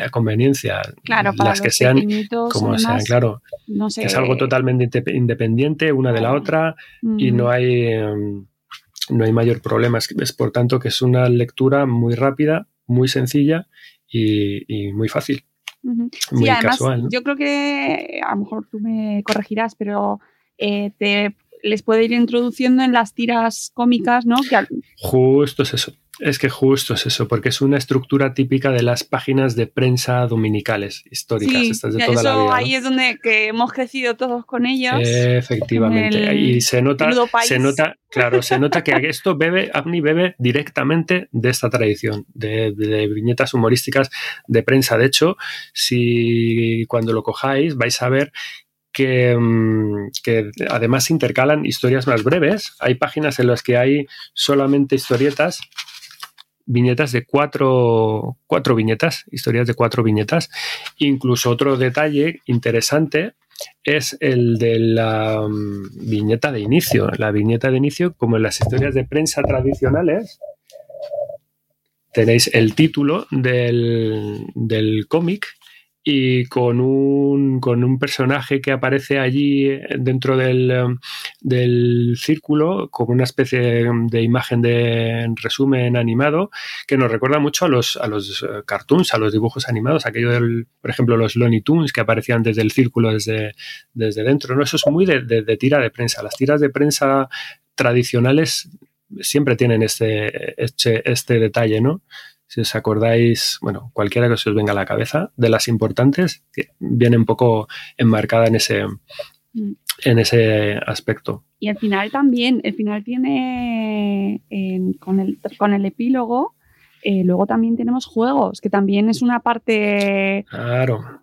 a conveniencia. Claro, para las que sean como sean, claro. es algo totalmente independiente una de la otra y no hay... Em, no hay mayor problema. Es, por tanto que es una lectura muy rápida, muy sencilla y, muy fácil. Muy casual. Yo creo que a lo mejor tú me corregirás, pero eh, te les puede ir introduciendo en las tiras cómicas, ¿no? Justo es eso. Es que justo es eso, porque es una estructura típica de las páginas de prensa dominicales históricas, estas de toda la vida. Ahí es donde que hemos crecido todos con ellos. Efectivamente. Y se nota, se nota, claro, se nota que esto bebe, Abni bebe directamente de esta tradición, de, de, viñetas humorísticas de prensa. De hecho, si cuando lo cojáis vais a ver que, mm, que, además intercalan historias más breves. Hay páginas en las que hay solamente historietas viñetas de cuatro, cuatro viñetas, historias de cuatro viñetas. Incluso otro detalle interesante es el de la um, viñeta de inicio. La viñeta de inicio, como en las historias de prensa tradicionales, tenéis el título del, del cómic y con un, con un personaje que aparece allí dentro del, del, círculo, como una especie de imagen de resumen animado, que nos recuerda mucho a los, a los eh, cartoons, a los dibujos animados, aquello del, por ejemplo, los Looney Tunes que aparecían desde el círculo, desde, desde dentro. ¿no? Eso es muy de, de tira de prensa. Las tiras de prensa tradicionales siempre tienen este, este, este detalle, ¿no? Si os acordáis, bueno, cualquiera que os venga a la cabeza, de las importantes, viene un poco enmarcada en ese, mm. en ese aspecto. Y al final también, el final tiene, con, el, con el epílogo, eh, luego también tenemos juegos, que también es una parte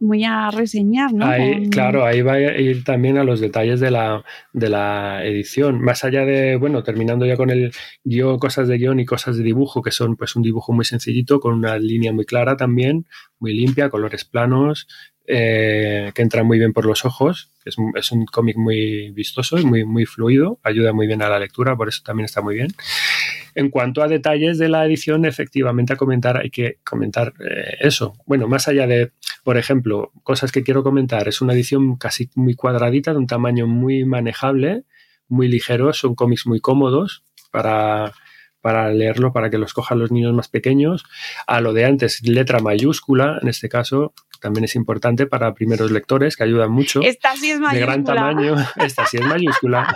muy a reseñar, ¿no? Claro, ahí va a ir también a los detalles de la, de la edición. Más allá de, bueno, terminando ya con el guion, cosas de guion y cosas de dibujo, que son pues un dibujo muy sencillito, con una línea muy clara también, muy limpia, colores planos, eh, que entra muy bien por los ojos. Es un, es un cómic muy vistoso y muy, muy fluido, ayuda muy bien a la lectura, por eso también está muy bien. En cuanto a detalles de la edición, efectivamente a comentar hay que comentar eh, eso. Bueno, más allá de, por ejemplo, cosas que quiero comentar, es una edición casi muy cuadradita, de un tamaño muy manejable, muy ligero, son cómics muy cómodos para, para leerlo, para que los cojan los niños más pequeños. A lo de antes, letra mayúscula, en este caso, también es importante para primeros lectores, que ayudan mucho. Esta sí es mayúscula. De gran tamaño. Esta sí es mayúscula.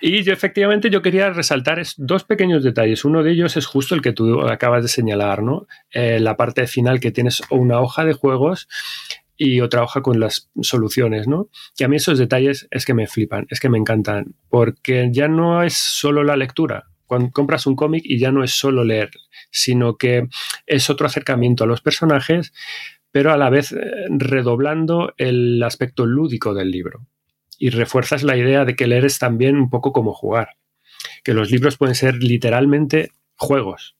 Y yo efectivamente yo quería resaltar dos pequeños detalles. Uno de ellos es justo el que tú acabas de señalar, ¿no? Eh, la parte final que tienes una hoja de juegos y otra hoja con las soluciones, ¿no? Y a mí esos detalles es que me flipan, es que me encantan, porque ya no es solo la lectura, cuando compras un cómic y ya no es solo leer, sino que es otro acercamiento a los personajes, pero a la vez eh, redoblando el aspecto lúdico del libro. Y refuerzas la idea de que leer es también un poco como jugar, que los libros pueden ser literalmente juegos.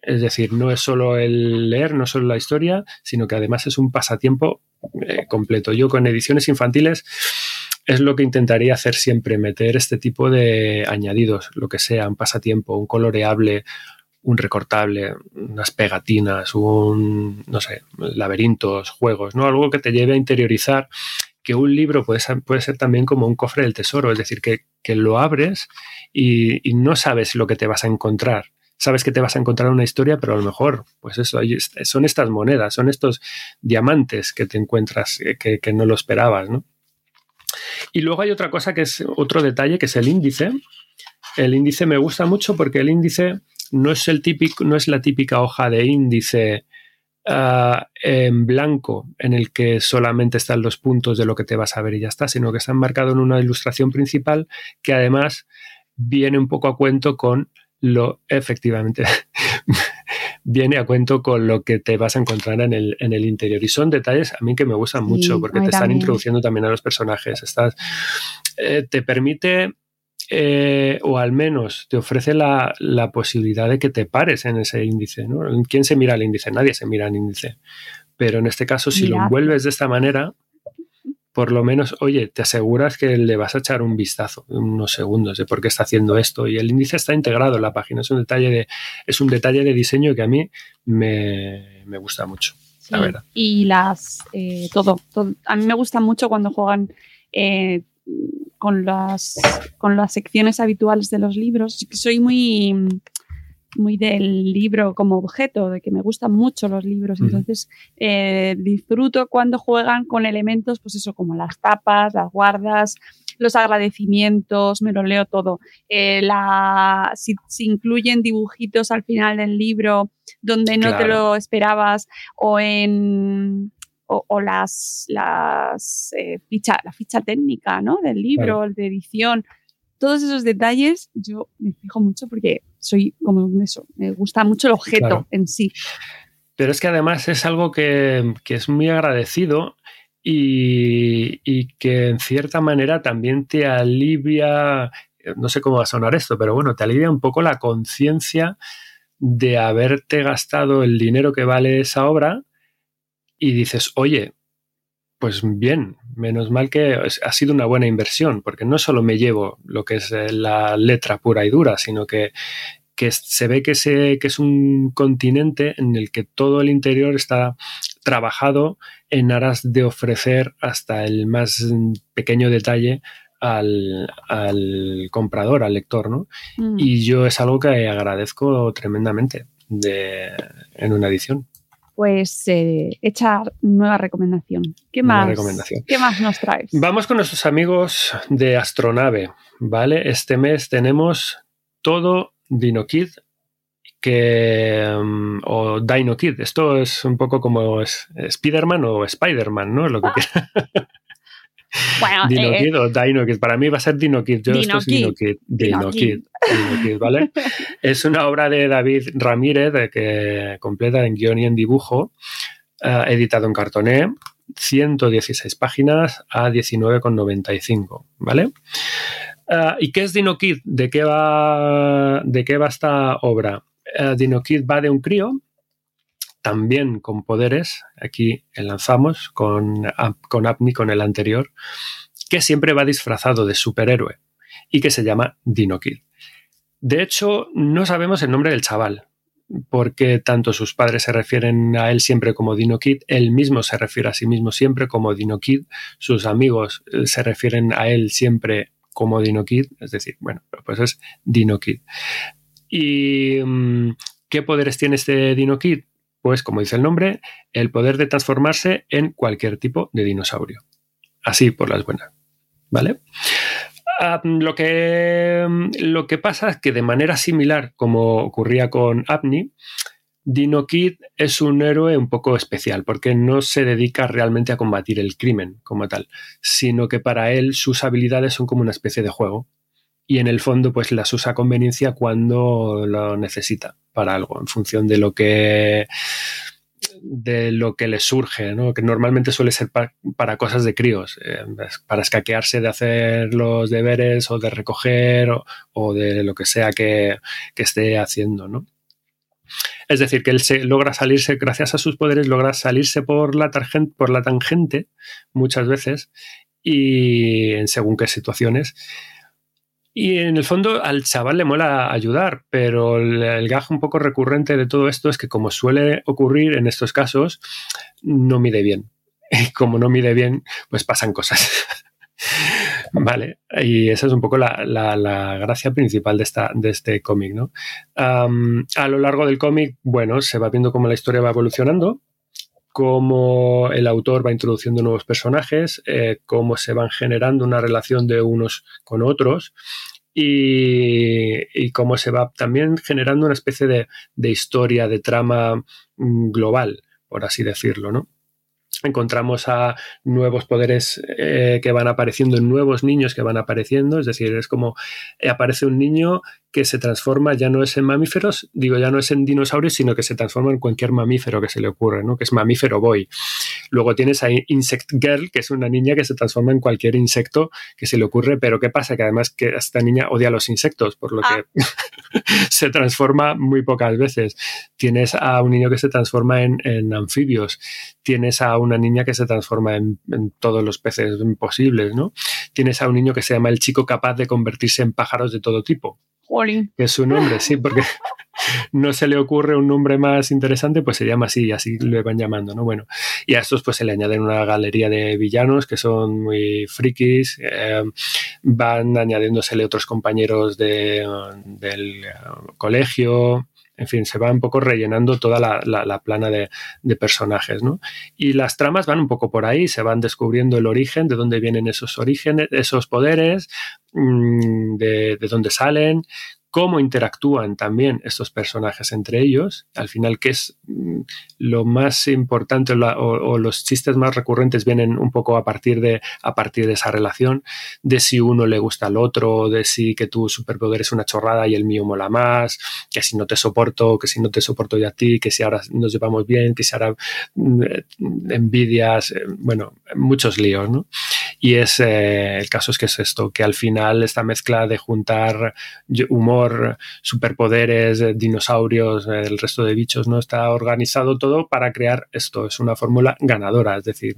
Es decir, no es solo el leer, no solo la historia, sino que además es un pasatiempo eh, completo. Yo con ediciones infantiles es lo que intentaría hacer siempre, meter este tipo de añadidos, lo que sea, un pasatiempo, un coloreable, un recortable, unas pegatinas, un, no sé, laberintos, juegos, ¿no? Algo que te lleve a interiorizar que un libro puede ser, puede ser también como un cofre del tesoro, es decir, que, lo abres y, no sabes lo que te vas a encontrar. Sabes que te vas a encontrar una historia, pero a lo mejor, pues eso, son estas monedas, son estos diamantes que te encuentras eh, que, que no lo esperabas, ¿no? Y luego hay otra cosa que es otro detalle, que es el índice. El índice me gusta mucho porque el índice no es, el típico, no es la típica hoja de índice ah, en blanco en el que solamente están los puntos de lo que te vas a ver y ya está, sino que está enmarcado en una ilustración principal que además viene un poco a cuento con lo efectivamente viene a cuento con lo que te vas a encontrar en el, en el interior. Y son detalles a mí que me gustan mucho porque te están introduciendo también a los personajes. Estás, eh, te permite eh, o al menos te ofrece la, posibilidad de que te pares en ese índice. ¿no? ¿Quién se mira al índice? Nadie se mira al índice. Pero en este caso, si lo envuelves de esta manera, por lo menos, oye, te aseguras que le vas a echar un vistazo, unos segundos de por qué está haciendo esto. Y el índice está integrado en la página. Es un detalle de, es un detalle de diseño que a mí me, gusta mucho. la verdad. Y las eh, todo, A mí me gusta mucho cuando juegan eh, con las con las secciones habituales de los libros. Soy muy muy del libro como objeto, de que me gustan mucho los libros, entonces eh, disfruto cuando juegan con elementos, pues eso, como las tapas, las guardas, los agradecimientos, me lo leo todo. Eh, la, si, incluyen dibujitos al final del libro donde no te lo esperabas o en o, las, las eh, ficha, la ficha técnica ¿no? del libro, el de edición, todos esos detalles yo me fijo mucho porque soy como eso, me gusta mucho el objeto en sí. Pero es que además es algo que, es muy agradecido y, que en cierta manera también te alivia no sé cómo va a sonar esto, pero bueno, te alivia un poco la conciencia de haberte gastado el dinero que vale esa obra y dices, oye, pues bien, menos mal que ha sido una buena inversión, porque no solo me llevo lo que es eh, la letra pura y dura, sino que, que se ve que, se, que es un continente en el que todo el interior está trabajado en aras de ofrecer hasta el más pequeño detalle al, al comprador, al lector, ¿no? Mm. Y yo es algo que agradezco tremendamente de, en una edición. Pues eh, echar nueva recomendación. ¿Qué Nueva más? recomendación. ¿Qué más nos traes? Vamos con nuestros amigos de Astronave, ¿vale? Este mes tenemos todo DinoKid que mm, o Dino Kid. Esto es un poco como es, Spider-Man o Spider-Man, ¿no? Lo que quiera. Bueno, Dino eh, Kid o Dino Kid. Para mí va a ser Dino Kid. Yo esto es Dino Kid. Dino Dino Kid. Dino Kid, ¿vale? es una obra de David Ramírez de que completa en guion y en dibujo, eh, editado en cartoné, 116 páginas a 19,95, ¿vale? Eh, ¿Y qué es Dino Kid? ¿De qué va, de qué va esta obra? Eh, Dino Kid va de un crío también con poderes, aquí enlazamos con, con Apni, con el anterior, que siempre va disfrazado de superhéroe y que se llama Dino Kid. De hecho, no sabemos el nombre del chaval, porque tanto sus padres se refieren a él siempre como Dino Kid, él mismo se refiere a sí mismo siempre como Dino Kid, sus amigos eh, se refieren a él siempre como Dino Kid, es decir, bueno, pues es Dino Kid. ¿Y mm, qué poderes tiene este Dino Kid? Pues, como dice el nombre, el poder de transformarse en cualquier tipo de dinosaurio. Así por las buenas. ¿Vale? Lo, que, lo que pasa es que de manera similar como ocurría con Apni, Dino Kid es un héroe un poco especial porque no se dedica realmente a combatir el crimen como tal, sino que para él sus habilidades son como una especie de juego y en el fondo pues las usa a conveniencia cuando lo necesita para algo, en función de lo que de lo que le surge, ¿no? que normalmente suele ser pa- para cosas de críos, eh, para escaquearse de hacer los deberes o de recoger o, de lo que sea que, que esté haciendo. ¿no? Es decir, que él se logra salirse, gracias a sus poderes, logra salirse por la, por la tangente muchas veces y en según qué situaciones. Y en el fondo al chaval le mola ayudar, pero el, gag un poco recurrente de todo esto es que como suele ocurrir en estos casos, no mide bien. Y como no mide bien, pues pasan cosas. Vale, y esa es un poco la, la- gracia principal de, esta, de este cómic, ¿no? A lo largo del cómic, bueno, se va viendo cómo la historia va evolucionando, cómo el autor va introduciendo nuevos personajes, eh, cómo se van generando una relación de unos con otros y, cómo se va también generando una especie de, de historia, de trama mm, global, por así decirlo, ¿no? Encontramos a nuevos poderes eh, que van apareciendo, nuevos niños que van apareciendo, es decir, es como eh, aparece un niño que se transforma, ya no es en mamíferos, digo, ya no es en dinosaurios, sino que se transforma en cualquier mamífero que se le ocurre, ¿no? que es mamífero boy. Luego tienes a Insect Girl, que es una niña que se transforma en cualquier insecto que se le ocurre, pero ¿qué pasa? Que además que esta niña odia los insectos, por lo que se transforma muy pocas veces. Tienes a un niño que se transforma en, en anfibios, tienes a una niña que se transforma en, en todos los peces posibles, ¿no? Tienes a un niño que se llama el chico capaz de convertirse en pájaros de todo tipo, Jolín. que es su nombre, sí, porque no se le ocurre un nombre más interesante, pues se llama así, y así le van llamando, ¿no? Bueno, y a estos pues se le añaden una galería de villanos que son muy frikis, eh, van añadiéndosele otros compañeros de, del eh, colegio, en fin, se va un poco rellenando toda la, la- la plana de, personajes, ¿no? Y las tramas van un poco por ahí, se van descubriendo el origen, de dónde vienen esos orígenes, esos poderes, mm, de dónde salen, cómo interactúan también estos personajes entre ellos. Al final, qué es mm, lo más importante o, los chistes más recurrentes vienen un poco a partir, de, a partir de esa relación, de si uno le gusta al otro, de si que tu superpoder es una chorrada y el mío mola más, que si no te soporto, que si no te soporto yo a ti, que si ahora nos llevamos bien, que si ahora mm, eh, envidias, eh, bueno, muchos líos, ¿no? Y es eh, el caso es que es esto, que al final esta mezcla de juntar humor, superpoderes, eh, dinosaurios, eh, el resto de bichos, ¿no? Está organizado todo para crear esto. Es una fórmula ganadora, es decir,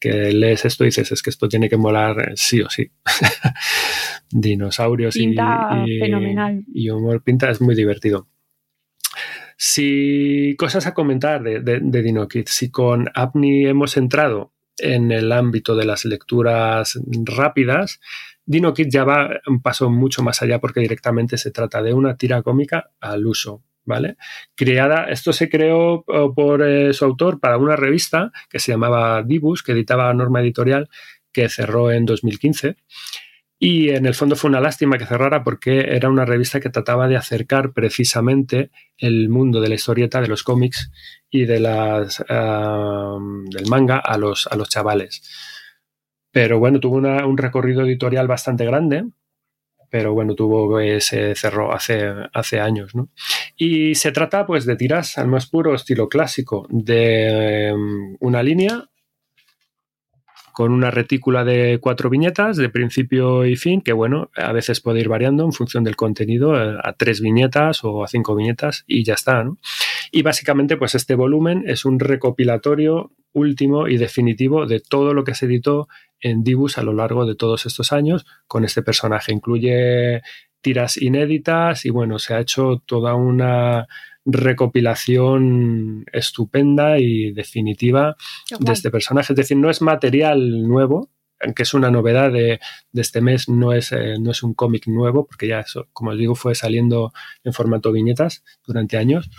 que lees esto y dices, es que esto tiene que molar sí o sí. Dinosaurios pinta y, fenomenal. y humor pinta es muy divertido. Si cosas a comentar de, de, de DinoKit, si con Apni hemos entrado en el ámbito de las lecturas rápidas, DinoKit ya va un paso mucho más allá porque directamente se trata de una tira cómica al uso. ¿Vale? Creada, esto se creó por eh, su autor para una revista que se llamaba Dibus, que editaba Norma Editorial, que cerró en 2015. Y en el fondo fue una lástima que cerrara porque era una revista que trataba de acercar precisamente el mundo de la historieta, de los cómics y de las, del manga a los, a los chavales. Pero bueno, tuvo una, un recorrido editorial bastante grande, pero bueno, tuvo, eh, se cerró hace, hace años, ¿no? Y se trata pues de tiras al más puro estilo clásico de um, una línea con una retícula de cuatro viñetas de principio y fin, que bueno, a veces puede ir variando en función del contenido, a tres viñetas o a cinco viñetas y ya está, ¿no? Y básicamente, pues este volumen es un recopilatorio último y definitivo de todo lo que se editó en Dibus a lo largo de todos estos años con este personaje. Incluye tiras inéditas y bueno, se ha hecho toda una recopilación estupenda y definitiva de este personaje. Es decir, no es material nuevo, aunque es una novedad de, de este mes, no es, eh, no es un cómic nuevo, porque ya eso, como os digo, fue saliendo en formato viñetas durante años.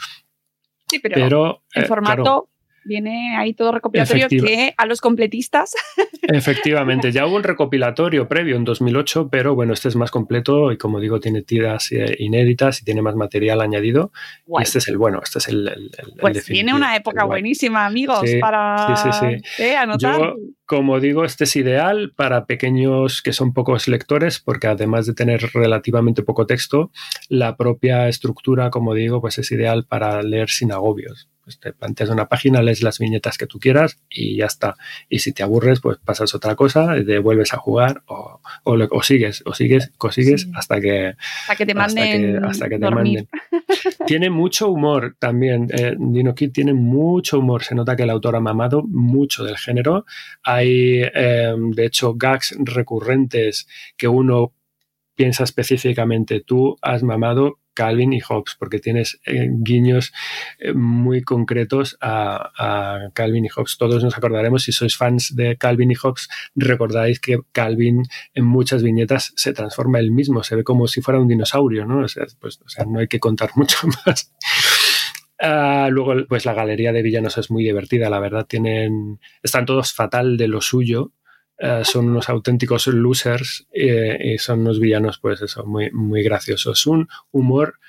Sí, pero, pero en eh, formato claro, viene ahí todo recopilatorio que a los completistas. Efectivamente, ya hubo un recopilatorio previo en 2008, pero bueno, este es más completo y como digo, tiene tiras eh, inéditas y tiene más material añadido. Guay. Y este es el bueno, este es el. el, el pues viene una época buenísima, amigos, sí, para sí, sí, sí. Eh, anotar. Yo, como digo, este es ideal para pequeños que son pocos lectores, porque además de tener relativamente poco texto, la propia estructura, como digo, pues es ideal para leer sin agobios. Pues te planteas una página, lees las viñetas que tú quieras y ya está. Y si te aburres, pues pasas otra cosa, te vuelves a jugar o, o, o sigues, o sigues, o sigues sí. hasta que, hasta que te manden. Hasta que, hasta que te manden. tiene mucho humor también. Eh, Dino Kid tiene mucho humor. Se nota que el autor ha mamado mucho del género. Hay, eh, de hecho, gags recurrentes que uno piensa específicamente. Tú has mamado Calvin y Hobbes, porque tienes eh, guiños eh, muy concretos a, Calvin y Hobbes. Todos nos acordaremos, si sois fans de Calvin y Hobbes, recordáis que Calvin en muchas viñetas se transforma él mismo, se ve como si fuera un dinosaurio, ¿no? O sea, pues, o sea no hay que contar mucho más. Uh, luego, pues la galería de villanos es muy divertida, la verdad. Tienen, están todos fatal de lo suyo. Uh, son unos auténticos losers eh, y son unos villanos, pues eso, muy, muy graciosos. Un humor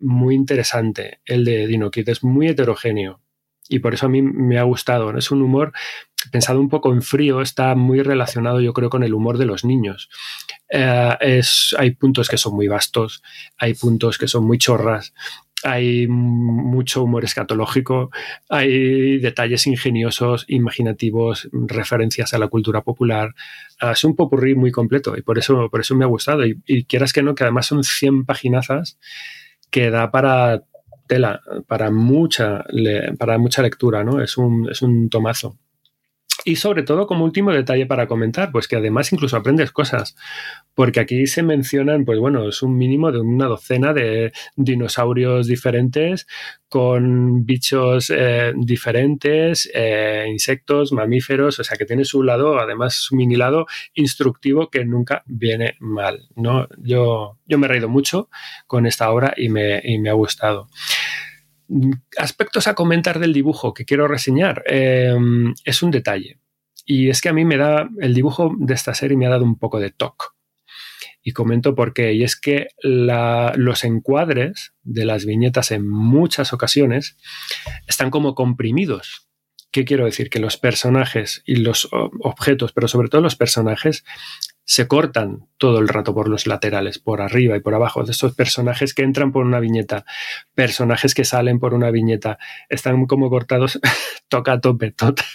muy interesante, el de Dino Kid, es muy heterogéneo y por eso a mí me ha gustado. Es un humor pensado un poco en frío, está muy relacionado, yo creo, con el humor de los niños. Uh, es, hay puntos que son muy vastos, hay puntos que son muy chorras, hay mucho humor escatológico, hay detalles ingeniosos, imaginativos, referencias a la cultura popular. Uh, es un popurrí muy completo y por eso, por eso me ha gustado. Y, y, quieras que no, que además son 100 paginazas que da para tela, para mucha, para mucha lectura, ¿no? Es un, es un tomazo. Y sobre todo, como último detalle para comentar, pues que además incluso aprendes cosas, porque aquí se mencionan, pues bueno, es un mínimo de una docena de dinosaurios diferentes, con bichos eh, diferentes, eh, insectos, mamíferos, o sea que tiene su lado, además su mini lado instructivo que nunca viene mal, ¿no? Yo, yo me he reído mucho con esta obra y me, y me ha gustado aspectos a comentar del dibujo que quiero reseñar eh, es un detalle. Y es que a mí me da, el dibujo de esta serie me ha dado un poco de toque. Y comento por qué. Y es que los encuadres de las viñetas en muchas ocasiones están como comprimidos. ¿Qué quiero decir? Que los personajes y los objetos, pero sobre todo los personajes, se cortan todo el rato por los laterales, por arriba y por abajo, de estos personajes que entran por una viñeta, personajes que salen por una viñeta, están como cortados, toca a tope, total.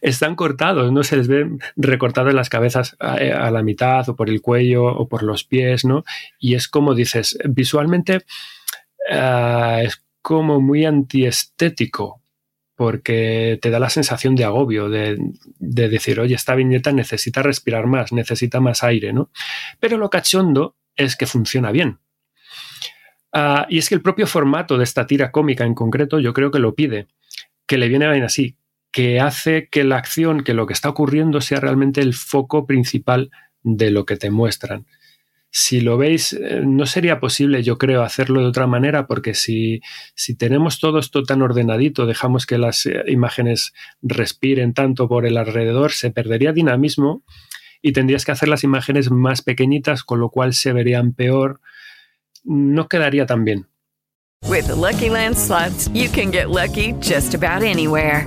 están cortados, no se les ve recortados las cabezas a, a, la mitad o por el cuello o por los pies, ¿no? Y es como dices, visualmente uh, es como muy antiestético porque te da la sensación de agobio, de, de, decir, oye, esta viñeta necesita respirar más, necesita más aire, ¿no? Pero lo cachondo es que funciona bien. Uh, y es que el propio formato de esta tira cómica en concreto yo creo que lo pide, que le viene bien así, que hace que la acción, que lo que está ocurriendo sea realmente el foco principal de lo que te muestran. Si lo veis, eh, no sería posible, yo creo, hacerlo de otra manera, porque si, si tenemos todo esto tan ordenadito, dejamos que las eh, imágenes respiren tanto por el alrededor, se perdería dinamismo y tendrías que hacer las imágenes más pequeñitas, con lo cual se verían peor. No quedaría tan bien. With the Lucky Land you can get lucky just about anywhere.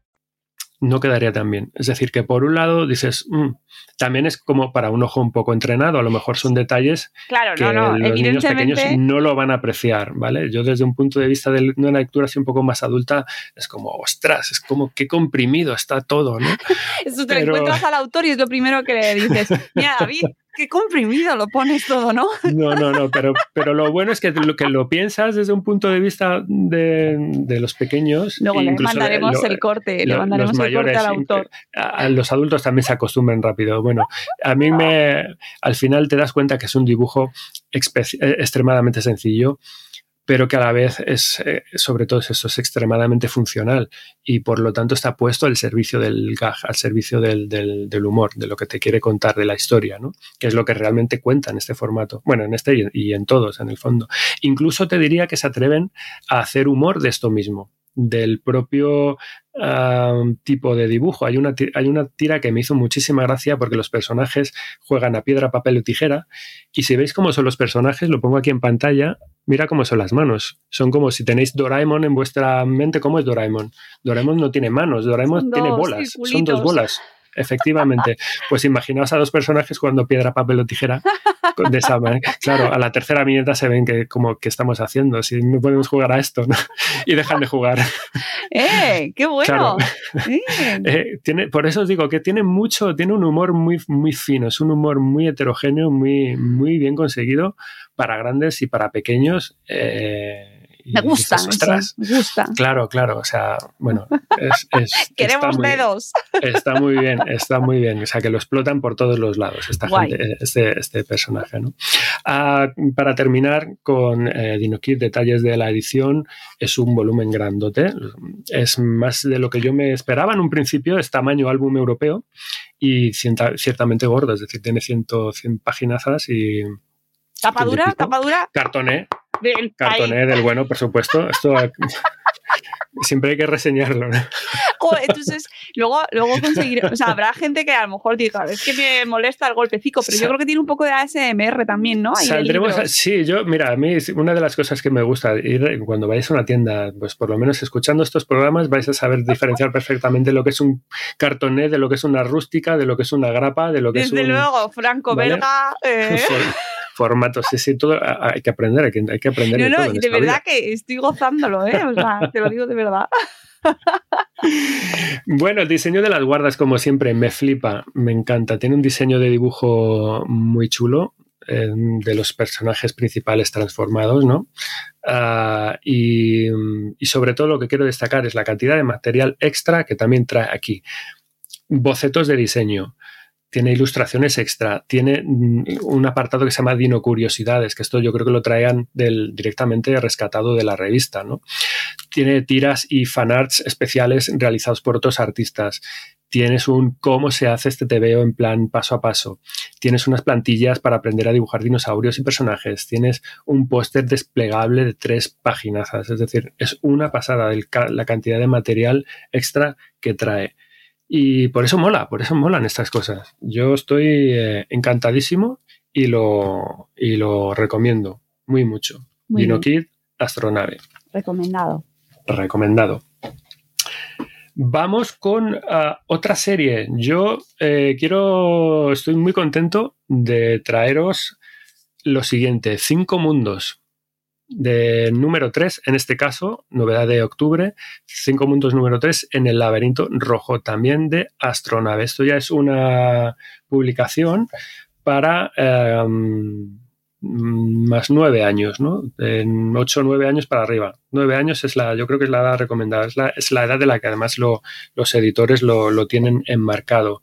no quedaría tan bien. Es decir, que por un lado dices, mmm, también es como para un ojo un poco entrenado, a lo mejor son detalles claro, que no, no, los niños pequeños no lo van a apreciar, ¿vale? Yo desde un punto de vista de una lectura así un poco más adulta, es como, ostras, es como qué comprimido está todo, ¿no? Eso te Pero... encuentras al autor y es lo primero que le dices, mira, David, qué comprimido lo pones todo, ¿no? No, no, no, pero, pero lo bueno es que lo, que lo piensas desde un punto de vista de, de los pequeños. Luego le mandaremos lo, el corte, lo, le mandaremos el corte al autor. A, a, los adultos también se acostumbran rápido. Bueno, a mí me, al final te das cuenta que es un dibujo extremadamente sencillo pero que a la vez es, eh, sobre todo eso, es extremadamente funcional y por lo tanto está puesto al servicio del gag, al servicio del, del, humor, de lo que te quiere contar de la historia, ¿no? Que es lo que realmente cuenta en este formato. Bueno, en este y en todos, en el fondo. Incluso te diría que se atreven a hacer humor de esto mismo del propio uh, tipo de dibujo. Hay una, hay una tira que me hizo muchísima gracia porque los personajes juegan a piedra, papel o tijera y si veis cómo son los personajes, lo pongo aquí en pantalla, mira cómo son las manos. Son como si tenéis Doraemon en vuestra mente, ¿cómo es Doraemon? Doraemon no tiene manos, Doraemon tiene bolas, circulitos. son dos bolas. Efectivamente, pues imaginaos a dos personajes jugando piedra, papel o tijera de esa manera. Claro, a la tercera viñeta se ven que como que estamos haciendo, si no podemos jugar a esto, ¿no? y dejan de jugar. ¡Eh! ¡Qué bueno! Claro. Eh, tiene, por eso os digo que tiene mucho, tiene un humor muy, muy fino, es un humor muy heterogéneo, muy, muy bien conseguido para grandes y para pequeños. Eh, Me gusta, dices, me gusta. Claro, claro, o sea, bueno, es, es- Queremos está muy- dedos. Está muy bien, está muy bien. O sea, que lo explotan por todos los lados, esta gente, este, este personaje. ¿no? Ah, para terminar con eh, Dinokid, detalles de la edición, es un volumen grandote. Es más de lo que yo me esperaba en un principio, es tamaño álbum europeo y cienta- ciertamente gordo, es decir, tiene 100, 100 páginas y ¿Tapa dura? ¿Tapa dura? cartoné, Del cartoné del bueno, por supuesto. Esto siempre hay que reseñarlo. ¿no? Entonces, luego, luego conseguir. O sea, habrá gente que a lo mejor diga, es que me molesta el golpecico, pero yo creo que tiene un poco de ASMR también, ¿no? Saldremos a- sí, yo, mira, a mí es una de las cosas que me gusta ir cuando vais a una tienda, pues por lo menos escuchando estos programas vais a saber diferenciar perfectamente lo que es un cartoné, de lo que es una rústica, de lo que es una grapa, de lo que Desde es un luego, franco-belga. eh. for- formato. Sí, sí, todo hay que aprender, hay que, hay que aprender. No, de no, todo de verdad vida. que estoy gozándolo, ¿eh? O sea, te lo digo de verdad. Bueno, el diseño de las guardas, como siempre, me flipa, me encanta. Tiene un diseño de dibujo muy chulo eh, de los personajes principales transformados, ¿no? Ah, y, y sobre todo lo que quiero destacar es la cantidad de material extra que también trae aquí. Bocetos de diseño, tiene ilustraciones extra, tiene mm, un apartado que se llama Dino Curiosidades, que esto yo creo que lo traían del, directamente rescatado de la revista, ¿no? Tiene tiras y fanarts especiales realizados por otros artistas. Tienes un cómo se hace este TVO en plan paso a paso. Tienes unas plantillas para aprender a dibujar dinosaurios y personajes. Tienes un póster desplegable de tres páginas. Es decir, es una pasada la cantidad de material extra que trae. Y por eso mola, por eso molan estas cosas. Yo estoy eh, encantadísimo y lo, y lo recomiendo muy mucho. Muy Dino. Kid, Astronave. Recomendado. Recomendado. Vamos con ah, otra serie. Yo eh, quiero, estoy muy contento de traeros lo siguiente, Cinco Mundos. De número 3, en este caso, novedad de octubre, Cinco Mundos número 3 en el laberinto rojo, también de Astronave. Esto ya es una publicación para eh, más nueve años, ¿no? En ocho o nueve años para arriba. Nueve años es la, yo creo que es la edad recomendada, es la, es la edad de la que además lo, los editores lo, lo, tienen enmarcado.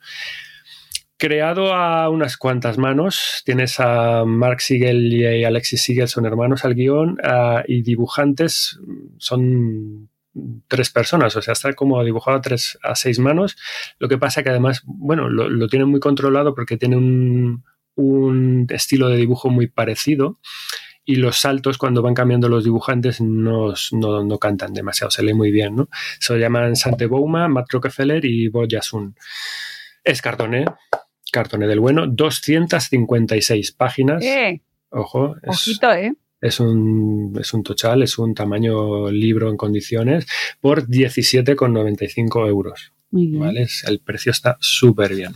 Creado a unas cuantas manos, tienes a Mark Siegel y Alexis Siegel, son hermanos al guion, uh, y dibujantes son tres personas, o sea, está como dibujado a tres a seis manos. Lo que pasa que además, bueno, lo, lo tienen muy controlado porque tiene un, un estilo de dibujo muy parecido y los saltos cuando van cambiando los dibujantes no, no, no cantan demasiado, se lee muy bien, ¿no? Se llaman Sante Bouma, Matt Rockefeller y Bo Yasun. Es cartoné, cartoné del bueno, 256 páginas. Eh, Ojo, es, ojito, ¿eh? Es un, es un tochal, es un tamaño libro en condiciones por 17,95 euros. Muy bien. ¿vale? El precio está súper bien.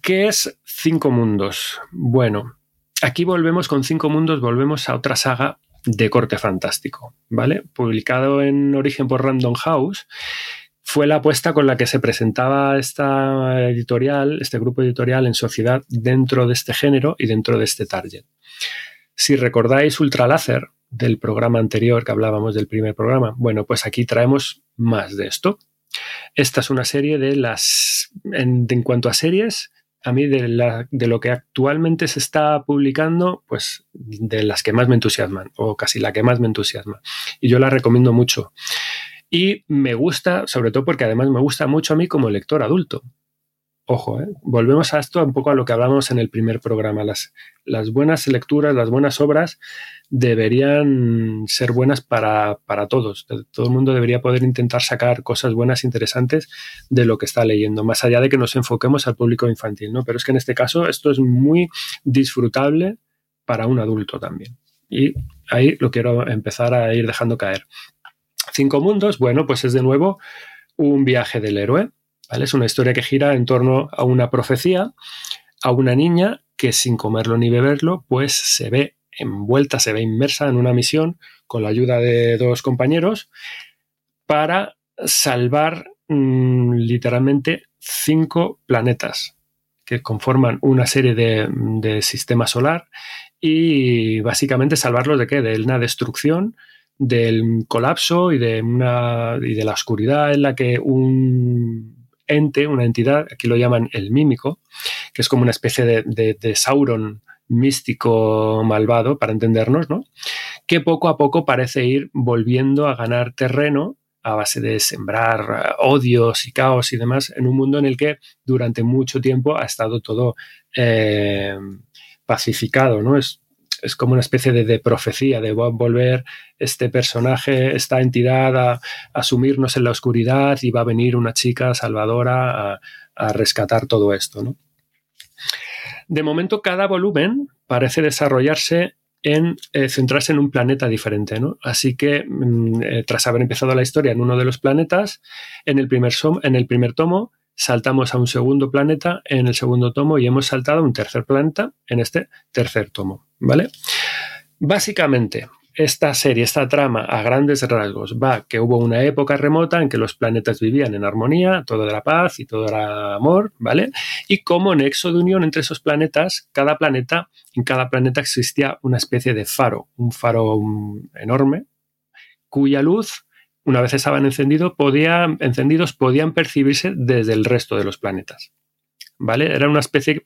¿Qué es Cinco Mundos? Bueno, aquí volvemos con Cinco Mundos, volvemos a otra saga de corte fantástico, ¿vale? Publicado en origen por Random House, fue la apuesta con la que se presentaba esta editorial, este grupo editorial en sociedad dentro de este género y dentro de este target. Si recordáis Ultraláser del programa anterior que hablábamos del primer programa, bueno, pues aquí traemos más de esto. Esta es una serie de las, en, cuanto a series, a mí de, de, lo que actualmente se está publicando, pues de las que más me entusiasman, o casi la que más me entusiasma. Y yo la recomiendo mucho. Y me gusta, sobre todo porque además me gusta mucho a mí como lector adulto. Ojo, ¿eh? volvemos a esto un poco a lo que hablamos en el primer programa. Las, las buenas lecturas, las buenas obras deberían ser buenas para, para, todos. Todo el mundo debería poder intentar sacar cosas buenas, interesantes de lo que está leyendo, más allá de que nos enfoquemos al público infantil. ¿no? Pero es que en este caso esto es muy disfrutable para un adulto también. Y ahí lo quiero empezar a ir dejando caer. Cinco mundos, bueno, pues es de nuevo un viaje del héroe. ¿vale? Es una historia que gira en torno a una profecía, a una niña que sin comerlo ni beberlo, pues se ve envuelta, se ve inmersa en una misión con la ayuda de dos compañeros para salvar mmm, literalmente cinco planetas que conforman una serie de, de, sistema solar y básicamente salvarlos de qué? De una destrucción, del colapso y de, una, y de la oscuridad en la que un ente, una entidad, aquí lo llaman el mímico, que es como una especie de, de, Sauron místico malvado, para entendernos, ¿no? Que poco a poco parece ir volviendo a ganar terreno a base de sembrar odios y caos y demás en un mundo en el que durante mucho tiempo ha estado todo eh, pacificado, ¿no? Es, es, como una especie de, de, profecía de volver este personaje, esta entidad a, asumirnos en la oscuridad y va a venir una chica salvadora a, a rescatar todo esto, ¿no? De momento, cada volumen parece desarrollarse en eh, centrarse en un planeta diferente, ¿no? Así que mm, eh, tras haber empezado la historia en uno de los planetas, en el, primer som en el primer tomo saltamos a un segundo planeta en el segundo tomo y hemos saltado a un tercer planeta en este tercer tomo, ¿vale? Básicamente, esta serie, esta trama a grandes rasgos va que hubo una época remota en que los planetas vivían en armonía, todo era paz y todo era amor, ¿vale? Y como nexo de unión entre esos planetas, cada planeta, en cada planeta existía una especie de faro, un faro enorme, cuya luz, una vez estaban encendido, podía, encendidos, podían percibirse desde el resto de los planetas. ¿vale? Era una especie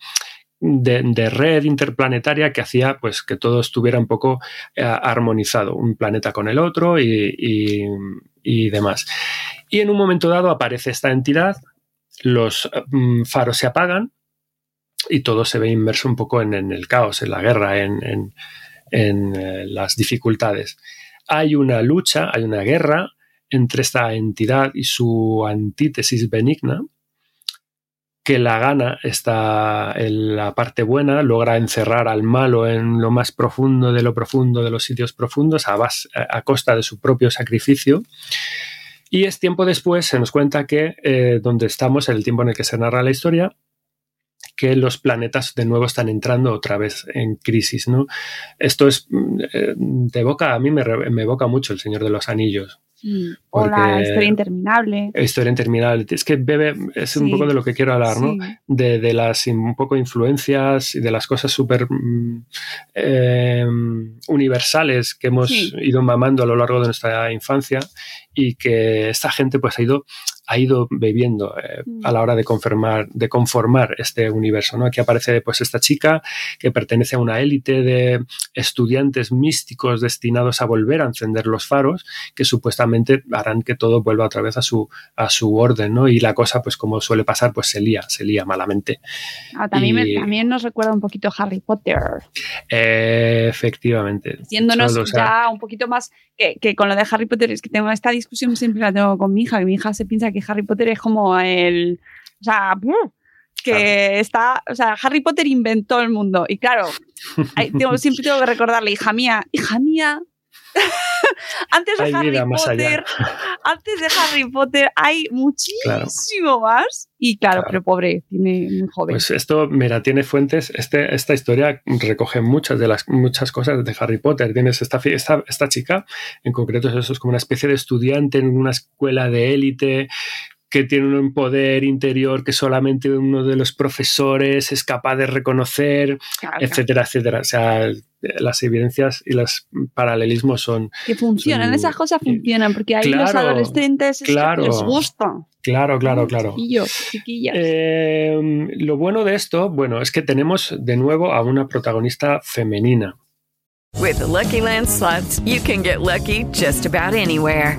de, red interplanetaria que hacía pues que todo estuviera un poco eh, armonizado, un planeta con el otro y, y, demás. Y en un momento dado aparece esta entidad, los mm, faros se apagan y todo se ve inmerso un poco en, en el caos, en la guerra, en, en, en eh, las dificultades. Hay una lucha, hay una guerra entre esta entidad y su antítesis benigna, que la gana está en la parte buena, logra encerrar al malo en lo más profundo de lo profundo de los sitios profundos a, a costa de su propio sacrificio. Y es tiempo después, se nos cuenta que eh, donde estamos, en el tiempo en el que se narra la historia, que los planetas de nuevo están entrando otra vez en crisis, ¿no? Esto es eh, de boca, a mí me evoca mucho el Señor de los Anillos. Mm. O la historia interminable. Historia interminable. Es que bebe, es sí. un poco de lo que quiero hablar, ¿no? De, de, las un poco influencias y de las cosas súper eh, universales que hemos sí. ido mamando a lo largo de nuestra infancia y que esta gente pues ha ido ha ido bebiendo eh, a la hora de conformar, de conformar este universo. ¿no? Aquí aparece pues esta chica que pertenece a una élite de estudiantes místicos destinados a volver a encender los faros, que supuestamente harán que todo vuelva otra vez a su, a su orden, ¿no? Y la cosa, pues como suele pasar, pues se lía, se lía malamente. Ah, también, y, me, también nos recuerda un poquito a Harry Potter. Eh, efectivamente. Siéndonos Solo, o sea, ya un poquito más que, que, con lo de Harry Potter, es que tengo esta discusión siempre la tengo con mi hija, que mi hija se piensa que Harry Potter es como el. O sea, que claro. está. O sea, Harry Potter inventó el mundo. Y claro, hay, tengo, siempre tengo que recordarle, hija mía, hija mía. Antes de hay Harry Potter, antes de Harry Potter hay muchísimo claro. más. Y claro, claro, pero pobre, tiene muy joven. Pues esto, mira, tiene fuentes. Este, esta historia recoge muchas de las muchas cosas de Harry Potter. Tienes esta, esta, esta chica, en concreto, eso es como una especie de estudiante en una escuela de élite que tiene un poder interior que solamente uno de los profesores es capaz de reconocer, claro, etcétera, etcétera. O sea, las evidencias y los paralelismos son... Que funcionan, son, esas cosas funcionan, porque ahí claro, los adolescentes claro, les gusta. Claro, claro, claro. Chiquillos, chiquillas. Eh, lo bueno de esto, bueno, es que tenemos de nuevo a una protagonista femenina. With the Lucky Land slots, you can get lucky just about anywhere.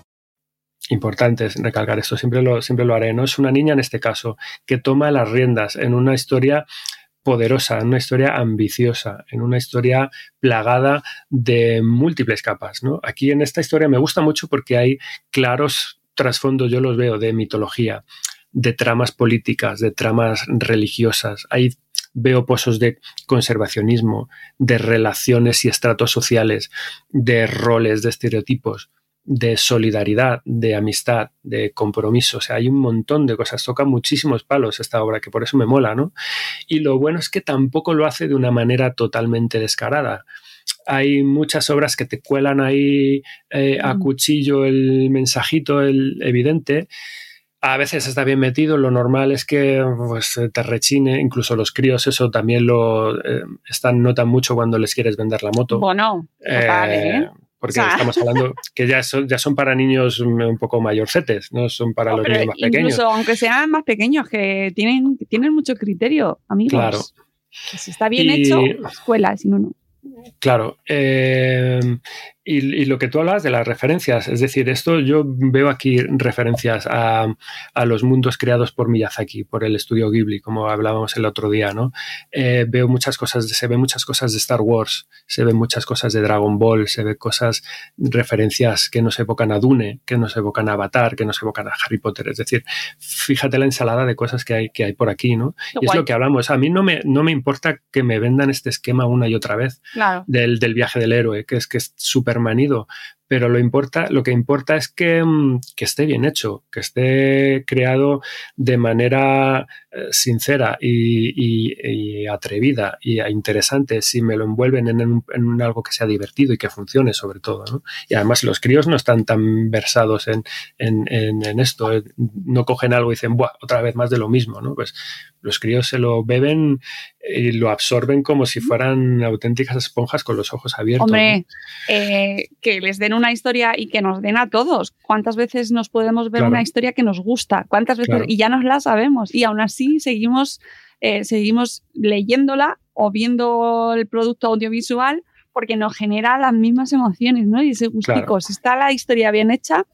Importante recalcar esto, siempre lo, siempre lo haré, ¿no? Es una niña en este caso que toma las riendas en una historia poderosa, en una historia ambiciosa, en una historia plagada de múltiples capas, ¿no? Aquí en esta historia me gusta mucho porque hay claros trasfondos, yo los veo, de mitología, de tramas políticas, de tramas religiosas, hay veo pozos de conservacionismo, de relaciones y estratos sociales, de roles, de estereotipos de solidaridad, de amistad, de compromiso. O sea, hay un montón de cosas. Toca muchísimos palos esta obra, que por eso me mola, ¿no? Y lo bueno es que tampoco lo hace de una manera totalmente descarada. Hay muchas obras que te cuelan ahí eh, a cuchillo el mensajito, el evidente. A veces está bien metido, lo normal es que pues, te rechine, incluso los críos eso también lo eh, están, notan mucho cuando les quieres vender la moto. Bueno, eh, ¿eh? Porque o sea. estamos hablando que ya son, ya son para niños un poco mayorcetes, no son para no, los niños más pequeños. Incluso aunque sean más pequeños, que tienen, tienen mucho criterio, amigos. Claro. Que si está bien y... hecho, escuela, si no, no. Claro. Eh, y, y, lo que tú hablas de las referencias, es decir, esto yo veo aquí referencias a, a, los mundos creados por Miyazaki, por el estudio Ghibli, como hablábamos el otro día, ¿no? Eh, veo muchas cosas, se ven muchas cosas de Star Wars, se ven muchas cosas de Dragon Ball, se ven cosas, referencias que nos evocan a Dune, que nos evocan a Avatar, que nos evocan a Harry Potter. Es decir, fíjate la ensalada de cosas que hay, que hay por aquí, ¿no? Qué y guay. es lo que hablamos. A mí no me, no me importa que me vendan este esquema una y otra vez claro. del, del viaje del héroe, que es que es súper manido, pero lo, importa, lo que importa es que, mm, que esté bien hecho, que esté creado de manera eh, sincera y, y, atrevida y interesante si me lo envuelven en, en, algo que sea divertido y que funcione sobre todo. ¿no? Y además los críos no están tan versados en, en esto, eh, no cogen algo y dicen, Buah, otra vez más de lo mismo. ¿no? Pues los críos se lo beben y lo absorben como si fueran auténticas esponjas con los ojos abiertos. Hombre, eh, que les den una historia y que nos den a todos. ¿Cuántas veces nos podemos ver una historia que nos gusta? ¿Cuántas veces? Y ya nos la sabemos. Y aún así seguimos, eh, seguimos leyéndola o viendo el producto audiovisual porque nos genera las mismas emociones, ¿no? Y ese gustico. Si está la historia bien hecha,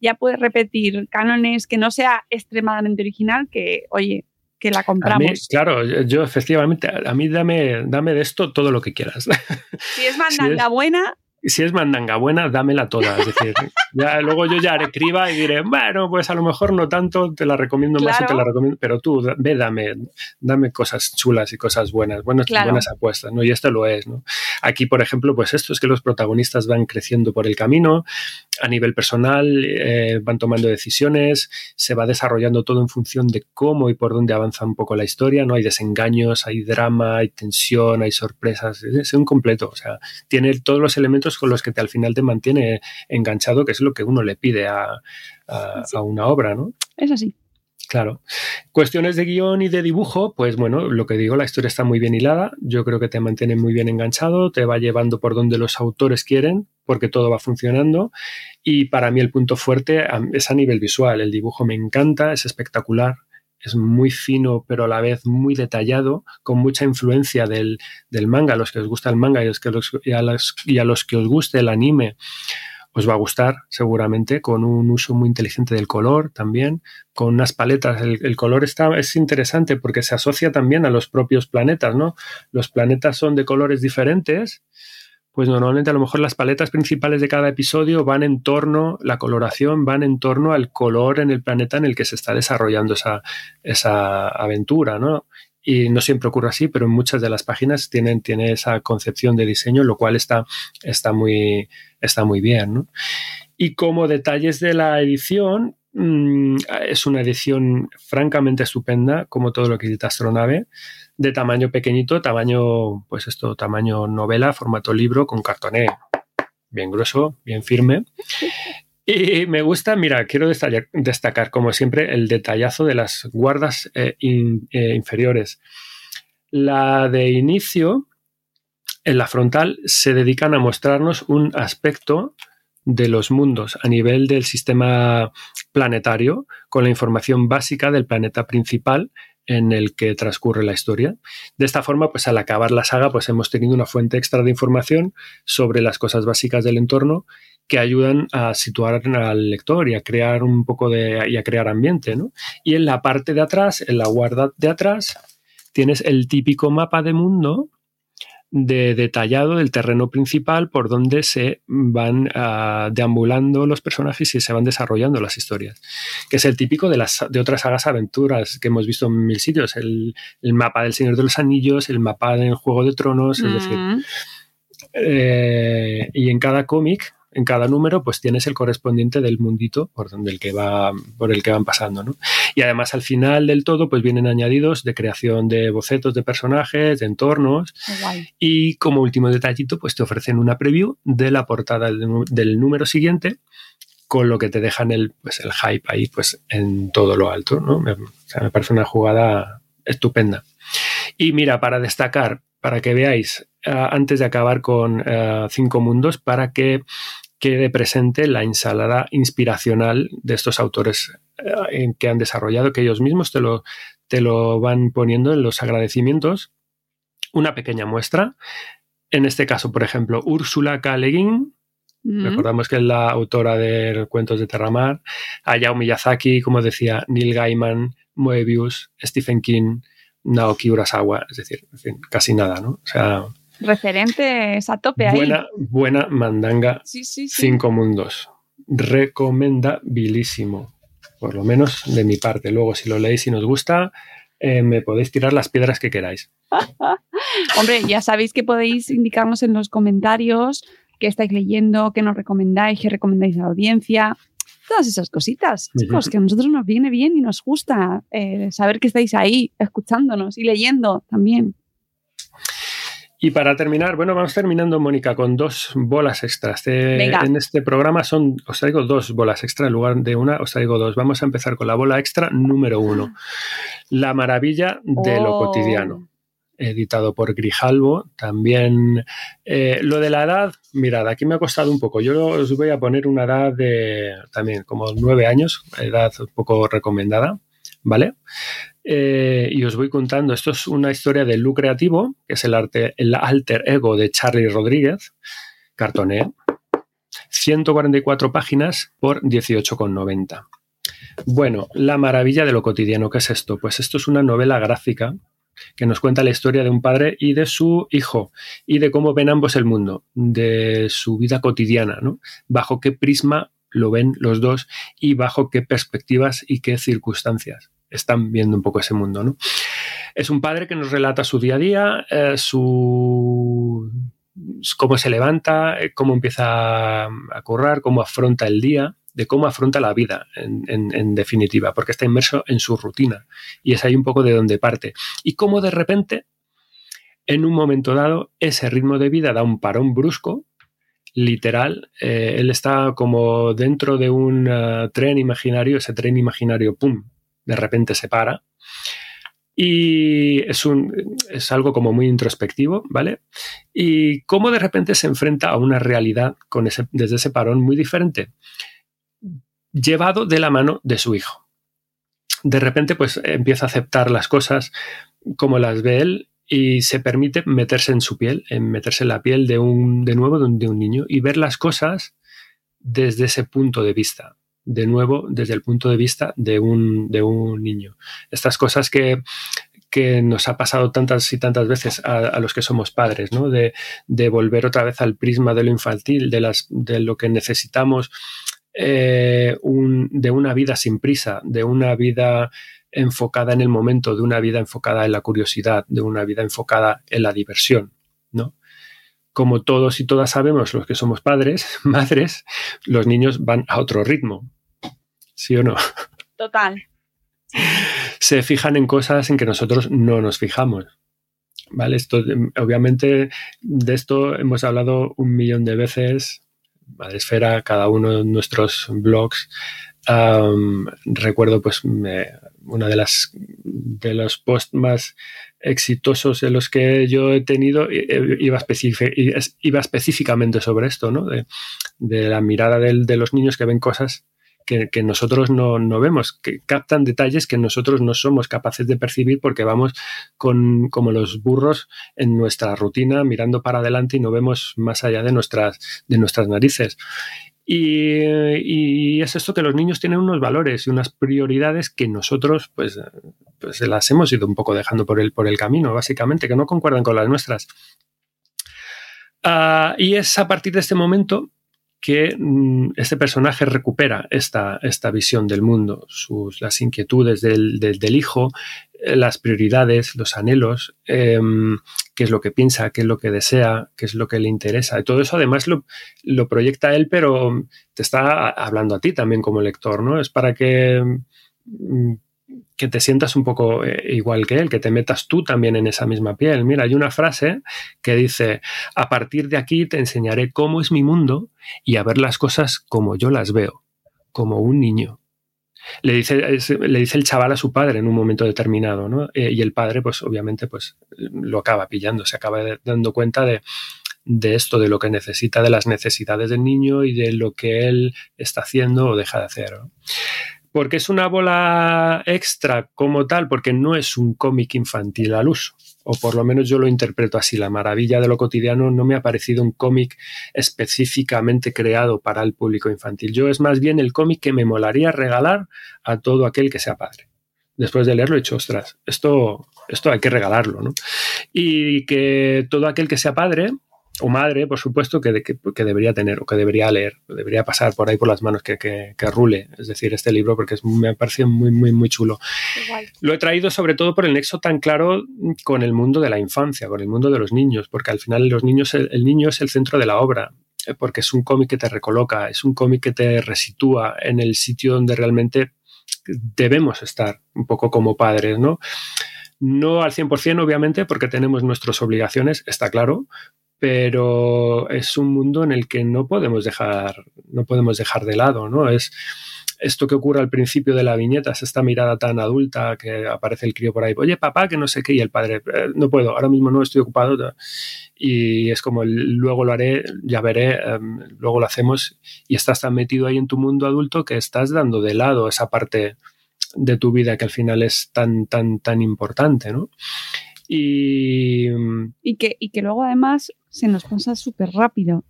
ya puedes repetir cánones que no sea extremadamente original, que, oye, que la compramos. claro, yo efectivamente, a mí dame, dame de esto todo lo que quieras. Si es mandanga buena, si es mandanga buena, dámela toda. Es decir, ya, luego yo ya haré criba y diré, bueno, pues a lo mejor no tanto, te la recomiendo más o te la recomiendo, pero tú ve, dame, dame cosas chulas y cosas buenas, buenas, buenas apuestas, ¿no? Y esto lo es, ¿no? Aquí, por ejemplo, pues esto es que los protagonistas van creciendo por el camino, a nivel personal, eh, van tomando decisiones, se va desarrollando todo en función de cómo y por dónde avanza un poco la historia, ¿no? Hay desengaños, hay drama, hay tensión, hay sorpresas, es un completo, o sea, tiene todos los elementos con los que te, al final te mantiene enganchado, que es lo que uno le pide a, una obra, ¿no? Es así. Claro. Cuestiones de guion y de dibujo, pues bueno, lo que digo, la historia está muy bien hilada, yo creo que te mantiene muy bien enganchado, te va llevando por donde los autores quieren, porque todo va funcionando. Y para mí el punto fuerte es a nivel visual, el dibujo me encanta, es espectacular es muy fino, pero a la vez muy detallado, con mucha influencia del, manga. A los que os gusta el manga y, que a los, que os guste el anime, os va a gustar seguramente, con un uso muy inteligente del color también, con unas paletas. El, color está, es interesante porque se asocia también a los propios planetas, ¿no? Los planetas son de colores diferentes pues normalmente a lo mejor las paletas principales de cada episodio van en torno, la coloración van en torno al color en el planeta en el que se está desarrollando esa, esa aventura, ¿no? Y no siempre ocurre así, pero en muchas de las páginas tienen, tiene esa concepción de diseño, lo cual está, está, muy, está muy bien, ¿no? Y como detalles de la edición, mm, es una edición francamente estupenda, como todo lo que edita Astronave de tamaño pequeñito, tamaño, pues esto, tamaño novela, formato libro, con cartoné bien grueso, bien firme. Y me gusta, mira, quiero destacar, como siempre, el detallazo de las guardas eh, eh, inferiores. La de inicio, en la frontal, se dedican a mostrarnos un aspecto de los mundos a nivel del sistema planetario, con la información básica del planeta principal en el que transcurre la historia. De esta forma, pues al acabar la saga, pues hemos tenido una fuente extra de información sobre las cosas básicas del entorno que ayudan a situar al lector y a crear un poco de y a crear ambiente, Y en la parte de atrás, en la guarda de atrás, tienes el típico mapa de mundo de detallado del terreno principal por donde se van ah, deambulando los personajes y se van desarrollando las historias, que es el típico de, las, de otras sagas aventuras que hemos visto en mil sitios, el, mapa del Señor de los Anillos, el mapa del Juego de Tronos, es decir, mm. eh, y en cada cómic en cada número pues tienes el correspondiente del mundito por, donde el que va, por el que van pasando. ¿no? Y además al final del todo pues vienen añadidos de creación de bocetos de personajes, de entornos y como último detallito pues te ofrecen una preview de la portada del, número siguiente con lo que te dejan el, pues, el hype ahí pues en todo lo alto. ¿no? Me, me parece una jugada estupenda. Y mira, para destacar, para que veáis, eh, antes de acabar con eh, Cinco Mundos, para que quede presente la ensalada inspiracional de estos autores eh, que han desarrollado, que ellos mismos te lo, te lo van poniendo en los agradecimientos. Una pequeña muestra. En este caso, por ejemplo, Úrsula K. Le Recordamos que es la autora de Cuentos de Terramar. Hayao Miyazaki, como decía, Neil Gaiman, Moebius, Stephen King, Naoki Urasawa. Es decir, en fin, casi nada, ¿no? O sea, referentes a tope ahí. Buena, buena mandanga. Cinco mundos. Recomendabilísimo. Por lo menos de mi parte. Luego, si lo leéis y nos gusta, eh, me podéis tirar las piedras que queráis. Hombre, ya sabéis que podéis indicarnos en los comentarios qué estáis leyendo, qué nos recomendáis, qué recomendáis a la audiencia. Todas esas cositas, chicos, que a nosotros nos viene bien y nos gusta eh, saber que estáis ahí escuchándonos y leyendo también. Y para terminar, bueno, vamos terminando, Mónica, con dos bolas extras. en este programa son, os traigo dos bolas extra en lugar de una, os traigo dos. Vamos a empezar con la bola extra número uno. La maravilla de lo Oh. cotidiano. Editado por Grijalvo. También eh, lo de la edad, mirad, aquí me ha costado un poco. Yo os voy a poner una edad de también como nueve años, edad un poco recomendada, ¿vale? Eh, y os voy contando, esto es una historia de Lu Creativo, que es el, arte, el alter ego de Charlie Rodríguez, cartoné, 144 páginas por 18,90. Bueno, la maravilla de lo cotidiano, ¿qué es esto? Pues esto es una novela gráfica que nos cuenta la historia de un padre y de su hijo y de cómo ven ambos el mundo, de su vida cotidiana, ¿no? Bajo qué prisma lo ven los dos y bajo qué perspectivas y qué circunstancias están viendo un poco ese mundo, ¿no? Es un padre que nos relata su día a día, eh, su cómo se levanta, eh, cómo empieza a currar, cómo afronta el día, de cómo afronta la vida, en, definitiva, porque está inmerso en su rutina. Y es ahí un poco de donde parte. Y cómo de repente, en un momento dado, ese ritmo de vida da un parón brusco, literal. Eh, él está como dentro de un uh, tren imaginario, ese tren imaginario, ¡pum!, de repente se para. Y es, un, es algo como muy introspectivo, ¿vale? Y cómo de repente se enfrenta a una realidad con ese, desde ese parón muy diferente llevado de la mano de su hijo. De repente, pues empieza a aceptar las cosas como las ve él y se permite meterse en su piel, en meterse en la piel de un, de nuevo de un, de un niño y ver las cosas desde ese punto de vista. De nuevo, desde el punto de vista de un, de un niño. Estas cosas que, que nos ha pasado tantas y tantas veces a, los que somos padres, ¿no? De, de, volver otra vez al prisma de lo infantil, de, las, de lo que necesitamos eh, un, de una vida sin prisa, de una vida enfocada en el momento, de una vida enfocada en la curiosidad, de una vida enfocada en la diversión, ¿no? Como todos y todas sabemos, los que somos padres, madres, los niños van a otro ritmo, ¿sí o no? Total. Se fijan en cosas en que nosotros no nos fijamos. ¿Vale? Esto, obviamente, de esto hemos hablado un millón de veces Madresfera, cada uno de nuestros blogs. Um, recuerdo pues me, una de las de los posts más exitosos de los que yo he tenido iba, iba específicamente sobre esto, ¿no? De, de la mirada de, de, los niños que ven cosas que, que nosotros no, no, vemos, que captan detalles que nosotros no somos capaces de percibir porque vamos con, como los burros en nuestra rutina mirando para adelante y no vemos más allá de nuestras, de nuestras narices. Y, y, es esto que los niños tienen unos valores y unas prioridades que nosotros pues, pues las hemos ido un poco dejando por el, por el camino, básicamente, que no concuerdan con las nuestras. Uh, y es a partir de este momento que mm, este personaje recupera esta, esta visión del mundo, sus, las inquietudes del, del, hijo, eh, las prioridades, los anhelos, eh, qué es lo que piensa, qué es lo que desea, qué es lo que le interesa. Y todo eso además lo, lo, proyecta él, pero te está hablando a ti también como lector, ¿no? Es para que, mm, que te sientas un poco eh, igual que él, que te metas tú también en esa misma piel. Mira, hay una frase que dice, a partir de aquí te enseñaré cómo es mi mundo y a ver las cosas como yo las veo, como un niño. Le dice, le dice el chaval a su padre en un momento determinado, ¿no? Eh, y el padre, pues obviamente, pues lo acaba pillando, se acaba dando cuenta de, de esto, de lo que necesita, de las necesidades del niño y de lo que él está haciendo o deja de hacer. Porque es una bola extra como tal, porque no es un cómic infantil al uso, o por lo menos yo lo interpreto así. La maravilla de lo cotidiano no me ha parecido un cómic específicamente creado para el público infantil. Yo es más bien el cómic que me molaría regalar a todo aquel que sea padre. Después de leerlo he dicho, ostras, esto, esto hay que regalarlo, ¿no? Y que todo aquel que sea padre o madre, por supuesto, que, que, que, debería tener o que debería leer, debería pasar por ahí por las manos, que, que, que rule, es decir, este libro, porque es, me parece muy, muy, muy chulo. Igual. Lo he traído sobre todo por el nexo tan claro con el mundo de la infancia, con el mundo de los niños, porque al final los niños, el, el niño es el centro de la obra. porque es un cómic que te recoloca, es un cómic que te resitúa en el sitio donde realmente debemos estar, un poco como padres, ¿no? No al 100%, obviamente, porque tenemos nuestras obligaciones, está claro, pero es un mundo en el que no podemos dejar, no podemos dejar de lado, ¿no? Es esto que ocurre al principio de la viñeta, es esta mirada tan adulta que aparece el crío por ahí, oye papá, que no sé qué, y el padre, eh, no puedo, ahora mismo no estoy ocupado, y es como, luego lo haré, ya veré, em, luego lo hacemos, y estás tan metido ahí en tu mundo adulto que estás dando de lado esa parte de tu vida que al final es tan, tan, tan importante, ¿no? Y, y, que, y que luego además se nos pasa súper rápido.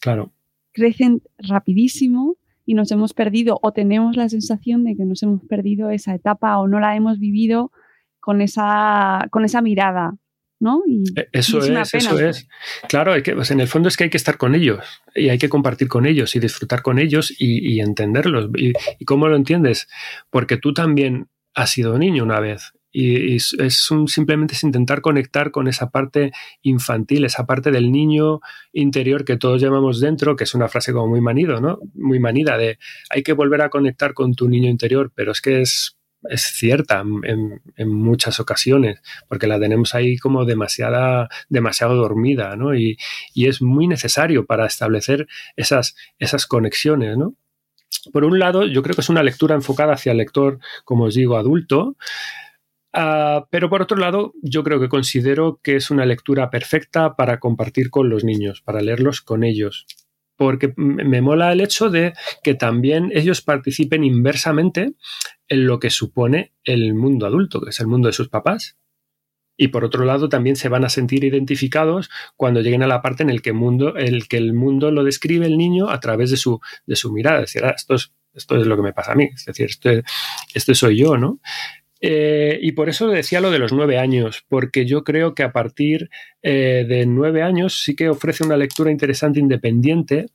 Claro. Crecen rapidísimo y nos hemos perdido o tenemos la sensación de que nos hemos perdido esa etapa o no la hemos vivido con esa, con esa mirada. ¿no? Y, e, eso es, eso es. Claro, hay que, pues en el fondo es que hay que estar con ellos y hay que compartir con ellos y disfrutar con ellos y, entenderlos. Y, ¿Y, cómo lo entiendes? Porque tú también has sido niño una vez y, es simplemente es intentar conectar con esa parte infantil, esa parte del niño interior que todos llevamos dentro, que es una frase como muy manido, ¿no? Muy manida de hay que volver a conectar con tu niño interior, pero es que es, es cierta en, en, muchas ocasiones, porque la tenemos ahí como demasiada, demasiado dormida, ¿no? Y, y es muy necesario para establecer esas, esas conexiones, ¿no? Por un lado, yo creo que es una lectura enfocada hacia el lector, como os digo, adulto, Ah, pero por otro lado, yo creo que considero que es una lectura perfecta para compartir con los niños, para leerlos con ellos. Porque me mola el hecho de que también ellos participen inversamente en lo que supone el mundo adulto, que es el mundo de sus papás. Y por otro lado, también se van a sentir identificados cuando lleguen a la parte en el que, mundo, el, que el mundo lo describe el niño a través de su, de su mirada. Es decir, ah, esto, es, esto es lo que me pasa a mí. Es decir, esto, esto soy yo, ¿no? Eh, y por eso decía lo de los nueve años, porque yo creo que a partir eh, de nueve años sí que ofrece una lectura interesante independiente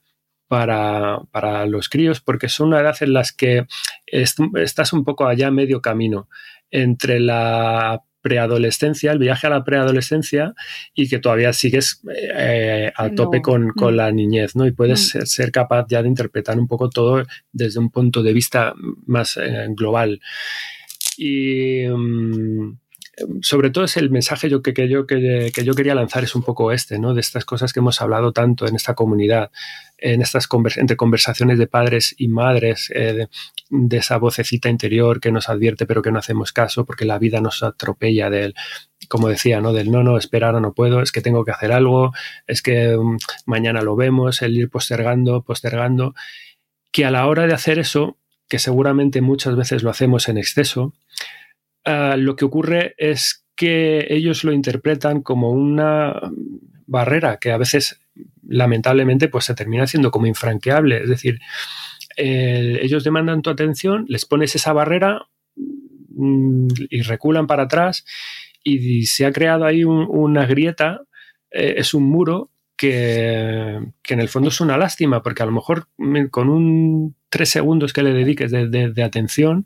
para, los críos, porque son una edad en las que estás un poco allá medio camino entre la preadolescencia, el viaje a la preadolescencia y que todavía sigues eh, a tope con, mm. la niñez, ¿no? Y puedes mm. ser, capaz ya de interpretar un poco todo desde un punto de vista más global. Y mm, sobre todo es el mensaje yo, que, yo, que, yo quería lanzar es un poco este, ¿no? De estas cosas que hemos hablado tanto en esta comunidad, en estas entre conversaciones de padres y madres, eh, de, esa vocecita interior que nos advierte pero que no hacemos caso porque la vida nos atropella del, como decía, ¿no? Del no, no, esperar, no puedo, es que tengo que hacer algo, es que mm, mañana lo vemos, el ir postergando, postergando, que a la hora de hacer eso que seguramente muchas veces lo hacemos en exceso, ah, lo que ocurre es que ellos lo interpretan como una barrera que a veces lamentablemente pues se termina haciendo como infranqueable. Es decir, ellos demandan tu atención, les pones esa barrera mm, y reculan para atrás y se ha creado ahí una grieta, eh, es un muro que, en el fondo es una lástima, porque a lo mejor con un tres segundos que le dediques de, atención,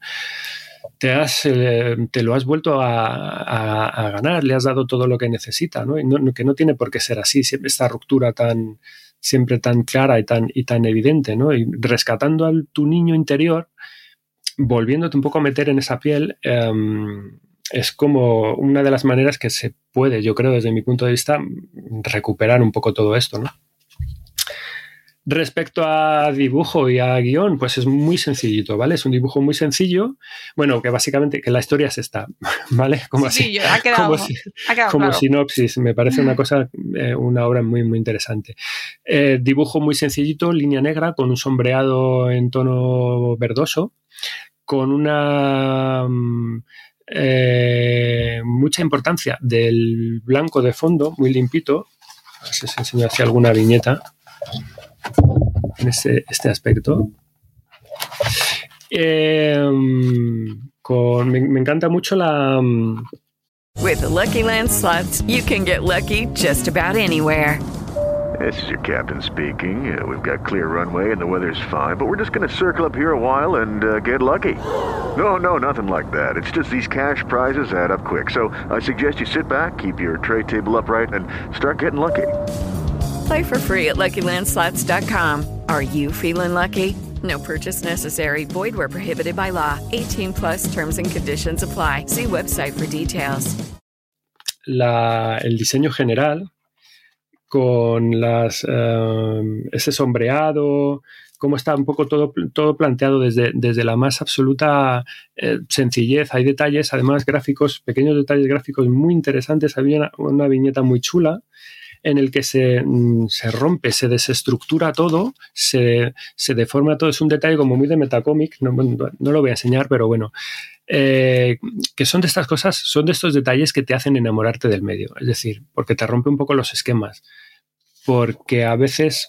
te, has, eh, te lo has vuelto a, ganar, le has dado todo lo que necesita, ¿no? Y que no tiene por qué ser así, siempre esta ruptura tan siempre tan clara y tan, y tan evidente, ¿no? Y rescatando a tu niño interior, volviéndote un poco a meter en esa piel, em, es como una de las maneras que se puede, yo creo, desde mi punto de vista, recuperar un poco todo esto, ¿no? Respecto a dibujo y a guion, pues es muy sencillito, ¿vale? Es un dibujo muy sencillo. Bueno, que básicamente que la historia es esta, ¿vale? Como así. ha quedado, como, sinopsis. Me parece una cosa, eh, una obra muy, muy interesante. Eh, dibujo muy sencillito, línea negra, con un sombreado en tono verdoso, con una eh, mucha importancia del blanco de fondo, muy limpito. A ver si os enseño hacia alguna viñeta en este, este aspecto. Eh, con, me, me, encanta mucho la. With the Lucky Land slots, you can get lucky just about anywhere. This is your captain speaking. Uh, we've got clear runway and the weather's fine, but we're just going to circle up here a while and uh, get lucky. No, no, nothing like that. It's just these cash prizes add up quick. So I suggest you sit back, keep your tray table upright, and start getting lucky. Play for free at LuckyLandSlots.com. Are you feeling lucky? No purchase necessary. Void where prohibited by law. 18 plus terms and conditions apply. See website for details. El diseño general con eh, ese sombreado, cómo está un poco todo, todo planteado desde, desde la más absoluta eh, sencillez. Hay detalles, además gráficos, pequeños detalles gráficos muy interesantes. Había una viñeta muy chula en el que se, mm, se rompe, se desestructura todo, se, se, deforma todo. Es un detalle como muy de metacómic, no, no lo voy a enseñar, pero bueno. Eh, que son de estas cosas, son de estos detalles que te hacen enamorarte del medio, es decir, porque te rompe un poco los esquemas porque a veces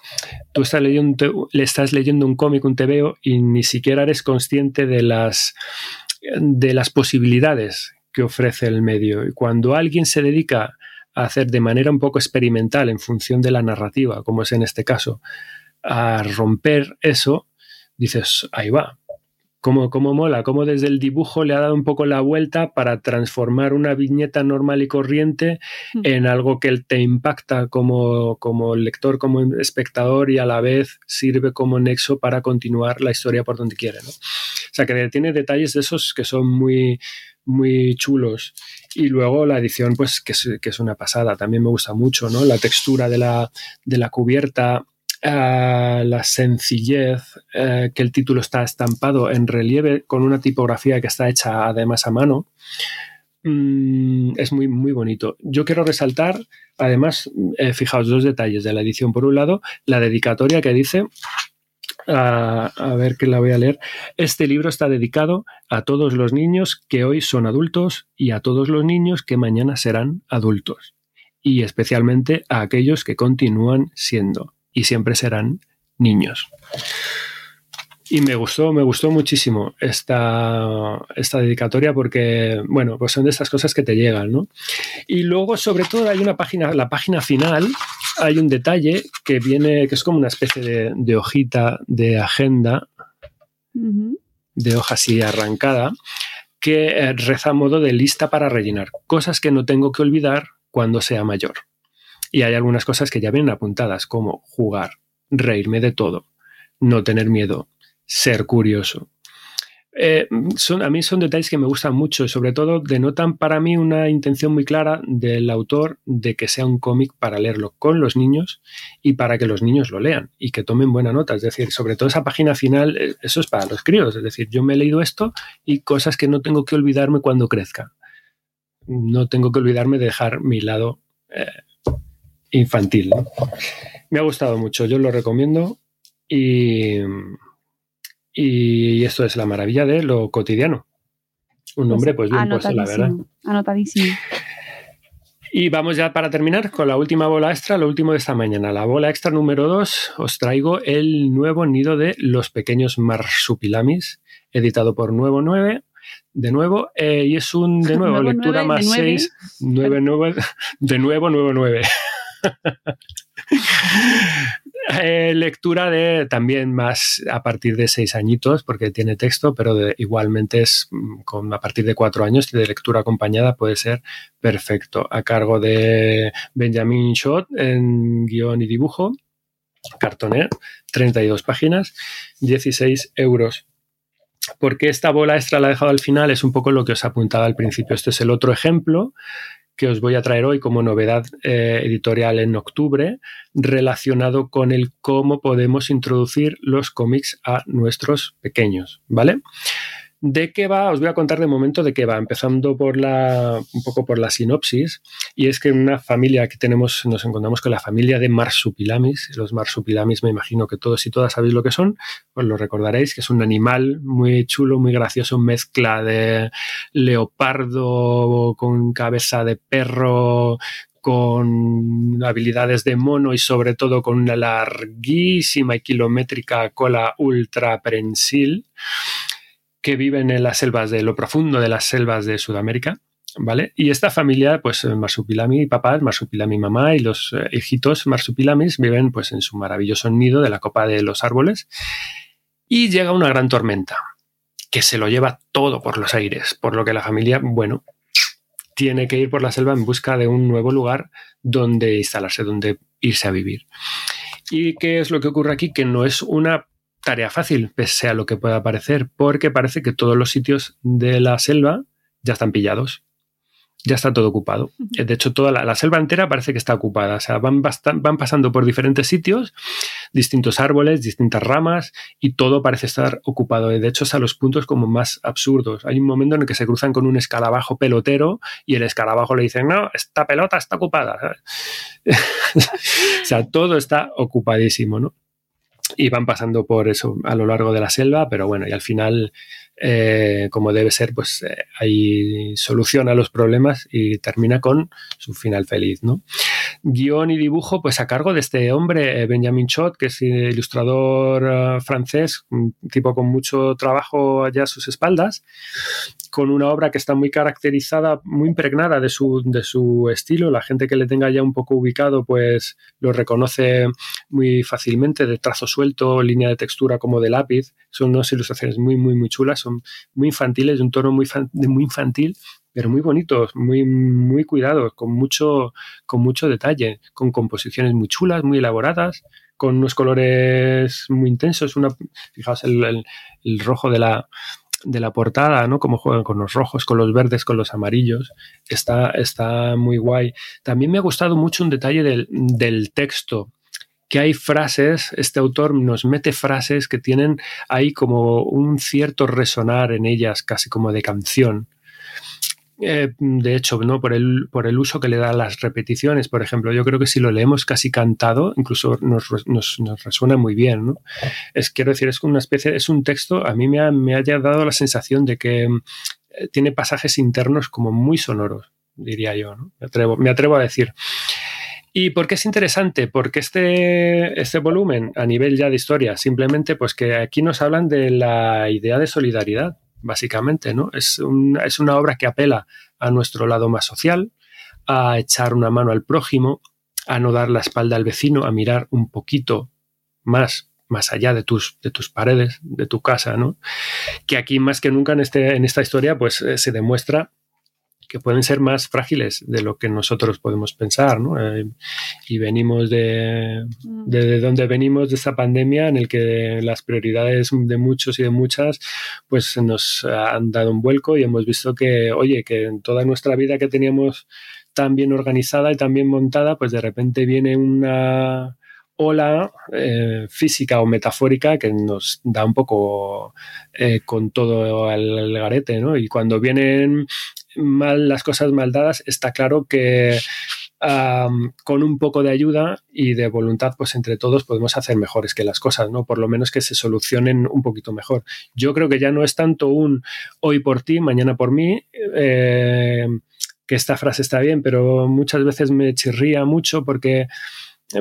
tú estás leyendo, le estás leyendo un cómic, un TVO, y ni siquiera eres consciente de las, de las posibilidades que ofrece el medio. Y cuando alguien se dedica a hacer de manera un poco experimental, en función de la narrativa, como es en este caso, a romper eso, dices, ahí va, cómo, mola, cómo desde el dibujo le ha dado un poco la vuelta para transformar una viñeta normal y corriente mm. en algo que te impacta como, como lector, como espectador y a la vez sirve como nexo para continuar la historia por donde quiere. ¿no? O sea, que tiene detalles de esos que son muy, muy chulos. Y luego la edición, pues que es, que es, una pasada, también me gusta mucho, ¿no? La textura de la, de la cubierta, la sencillez, eh, que el título está estampado en relieve con una tipografía que está hecha además a mano. Mm, es muy, muy bonito. Yo quiero resaltar, además, eh, fijaos dos detalles de la edición. Por un lado, la dedicatoria que dice, a ver que la voy a leer, este libro está dedicado a todos los niños que hoy son adultos y a todos los niños que mañana serán adultos, y especialmente a aquellos que continúan siendo y siempre serán niños. Y me gustó, me gustó muchísimo esta, esta dedicatoria porque, bueno, pues son de estas cosas que te llegan, ¿no? Y luego, sobre todo, hay una página, la página final, hay un detalle que viene, que es como una especie de, hojita de agenda, de hoja así arrancada, que eh, reza a modo de lista para rellenar, cosas que no tengo que olvidar cuando sea mayor. Y hay algunas cosas que ya vienen apuntadas, como jugar, reírme de todo, no tener miedo, ser curioso. Eh, son, a mí son detalles que me gustan mucho y sobre todo denotan para mí una intención muy clara del autor de que sea un cómic para leerlo con los niños y para que los niños lo lean y que tomen buena nota. Es decir, sobre todo esa página final, eh, eso es para los críos. Es decir, yo me he leído esto y cosas que no tengo que olvidarme cuando crezca. No tengo que olvidarme de dejar mi lado eh, infantil. Me ha gustado mucho, yo lo recomiendo y, y esto es la maravilla de lo cotidiano. Un nombre pues bien puesto, la verdad. Anotadísimo. Y vamos ya para terminar con la última bola extra, lo último de esta mañana. La bola extra número 2, os traigo el nuevo nido de los pequeños marsupilamis, editado por Nuevo 9 de nuevo, eh, y es un, de nuevo, lectura más 6, 9, 9, de nuevo, 9, 9. Eh, lectura de también más a partir de seis añitos, porque tiene texto, pero igualmente es mm, con, a partir de cuatro años de lectura acompañada puede ser perfecto. A cargo de Benjamin Schott en guion y dibujo, cartoné, 32 páginas, 16 euros. Porque esta bola extra la he dejado al final? Es un poco lo que os apuntaba al principio. Este es el otro ejemplo que os voy a traer hoy como novedad eh, editorial en octubre relacionado con el cómo podemos introducir los cómics a nuestros pequeños, ¿vale? ¿De qué va? Os voy a contar de momento de qué va, empezando por la, un poco por la sinopsis, y es que una familia que tenemos, nos encontramos con la familia de marsupilamis. Los marsupilamis me imagino que todos y todas sabéis lo que son, pues lo recordaréis, que es un animal muy chulo, muy gracioso, mezcla de leopardo con cabeza de perro, con habilidades de mono y sobre todo con una larguísima y kilométrica cola ultra prensil que viven en las selvas de lo profundo de las selvas de Sudamérica. ¿Vale? Y esta familia, pues Marsupilami papá, Marsupilami mamá y los eh, hijitos Marsupilamis viven pues en su maravilloso nido de la copa de los árboles. Y llega una gran tormenta que se lo lleva todo por los aires, por lo que la familia, bueno, tiene que ir por la selva en busca de un nuevo lugar donde instalarse, donde irse a vivir. ¿Y qué es lo que ocurre aquí? Que no es una tarea fácil, pese a lo que pueda parecer, porque parece que todos los sitios de la selva ya están pillados ya está todo ocupado. De hecho, toda la, selva entera parece que está ocupada. O sea, van, van pasando por diferentes sitios, distintos árboles, distintas ramas, y todo parece estar ocupado. De hecho, es a los puntos como más absurdos. Hay un momento en el que se cruzan con un escarabajo pelotero y el escarabajo le dice, no, esta pelota está ocupada. o sea, todo está ocupadísimo, ¿no? Y van pasando por eso a lo largo de la selva, pero bueno, y al final eh, como debe ser, pues eh, ahí soluciona los problemas y termina con su final feliz, ¿no? Guión y dibujo, pues a cargo de este hombre, eh, Benjamin Schott, que es ilustrador francés, un tipo con mucho trabajo allá a sus espaldas, con una obra que está muy caracterizada, muy impregnada de su, de su estilo. La gente que le tenga ya un poco ubicado, pues lo reconoce muy fácilmente, de trazo suelto, línea de textura como de lápiz. Son unas ilustraciones muy, muy, muy chulas son muy infantiles, de un tono muy, muy infantil, pero muy bonitos, muy, muy cuidados, con mucho, con mucho detalle, con composiciones muy chulas, muy elaboradas, con unos colores muy intensos. Una, fijaos el, rojo de la, de la portada, ¿no? Como juegan con los rojos, con los verdes, con los amarillos. Está, está muy guay. También me ha gustado mucho un detalle del, del texto que hay frases, este autor nos mete frases que tienen ahí como un cierto resonar en ellas, casi como de canción. Eh, de hecho, ¿no? por, el, por el uso que le da a las repeticiones, por ejemplo, yo creo que si lo leemos casi cantado, incluso nos, resuena muy bien. ¿no? Es, quiero decir, es una especie, es un texto, a mí me, ha, me haya dado la sensación de que eh, tiene pasajes internos como muy sonoros, diría yo. Me, atrevo, me atrevo a decir. ¿Y por qué es interesante? Porque este, este volumen, a nivel ya de historia, simplemente pues que aquí nos hablan de la idea de solidaridad, básicamente, ¿no? Es, es una obra que apela a nuestro lado más social, a echar una mano al prójimo, a no dar la espalda al vecino, a mirar un poquito más más allá de tus, de tus paredes, de tu casa, ¿no? Que aquí más que nunca en, este, en esta historia pues eh, se demuestra que pueden ser más frágiles de lo que nosotros podemos pensar, ¿no? Eh, y venimos de, de, donde venimos de esta pandemia en el que las prioridades de muchos y de muchas pues nos han dado un vuelco y hemos visto que, oye, que en toda nuestra vida que teníamos tan bien organizada y tan bien montada, pues de repente viene una ola eh, física o metafórica que nos da un poco eh, con todo el, garete, ¿no? Y cuando vienen mal las cosas mal dadas, está claro que con un poco de ayuda y de voluntad, pues entre todos podemos hacer mejores que las cosas, ¿no? Por lo menos que se solucionen un poquito mejor. Yo creo que ya no es tanto un hoy por ti, mañana por mí. Eh, que esta frase está bien, pero muchas veces me chirría mucho porque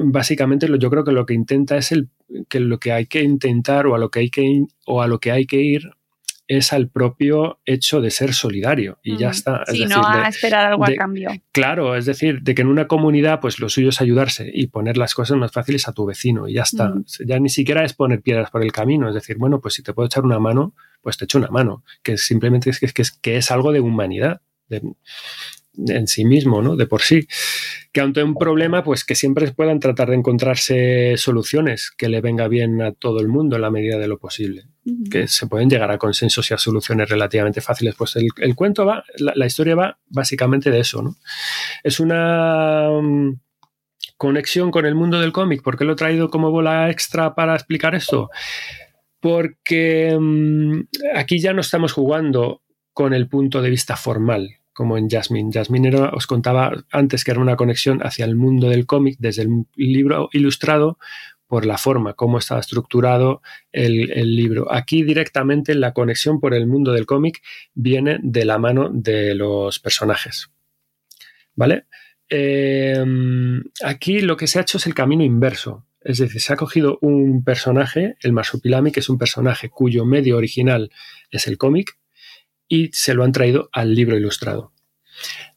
básicamente yo creo que lo que intenta es el que lo que hay que intentar o a lo que hay que o a lo que hay que ir es al propio hecho de ser solidario y ya está. Si no a esperar algo a cambio. Claro, es decir, de que en una comunidad pues lo suyo es ayudarse y poner las cosas más fáciles a tu vecino y ya está. Ya ni siquiera es poner piedras por el camino, es decir, bueno, pues si te puedo echar una mano, pues te echo una mano, que simplemente es que, es, que es algo de humanidad. De, en sí mismo, ¿no? De por sí. Que ante un problema, pues que siempre puedan tratar de encontrarse soluciones que le venga bien a todo el mundo en la medida de lo posible. Que se pueden llegar a consensos y a soluciones relativamente fáciles. Pues el, cuento va, la, historia va básicamente de eso, ¿no? Es una mm, conexión con el mundo del cómic. ¿Por qué lo he traído como bola extra para explicar esto? Porque mm, aquí ya no estamos jugando con el punto de vista formal como en Jasmine. Jasmine era, os contaba antes que era una conexión hacia el mundo del cómic desde el libro ilustrado por la forma, cómo estaba estructurado el, libro. Aquí directamente la conexión por el mundo del cómic viene de la mano de los personajes. ¿Vale? Em, aquí lo que se ha hecho es el camino inverso. Es decir, se ha cogido un personaje, el Masupilami, que es un personaje cuyo medio original es el cómic, y se lo han traído al libro ilustrado.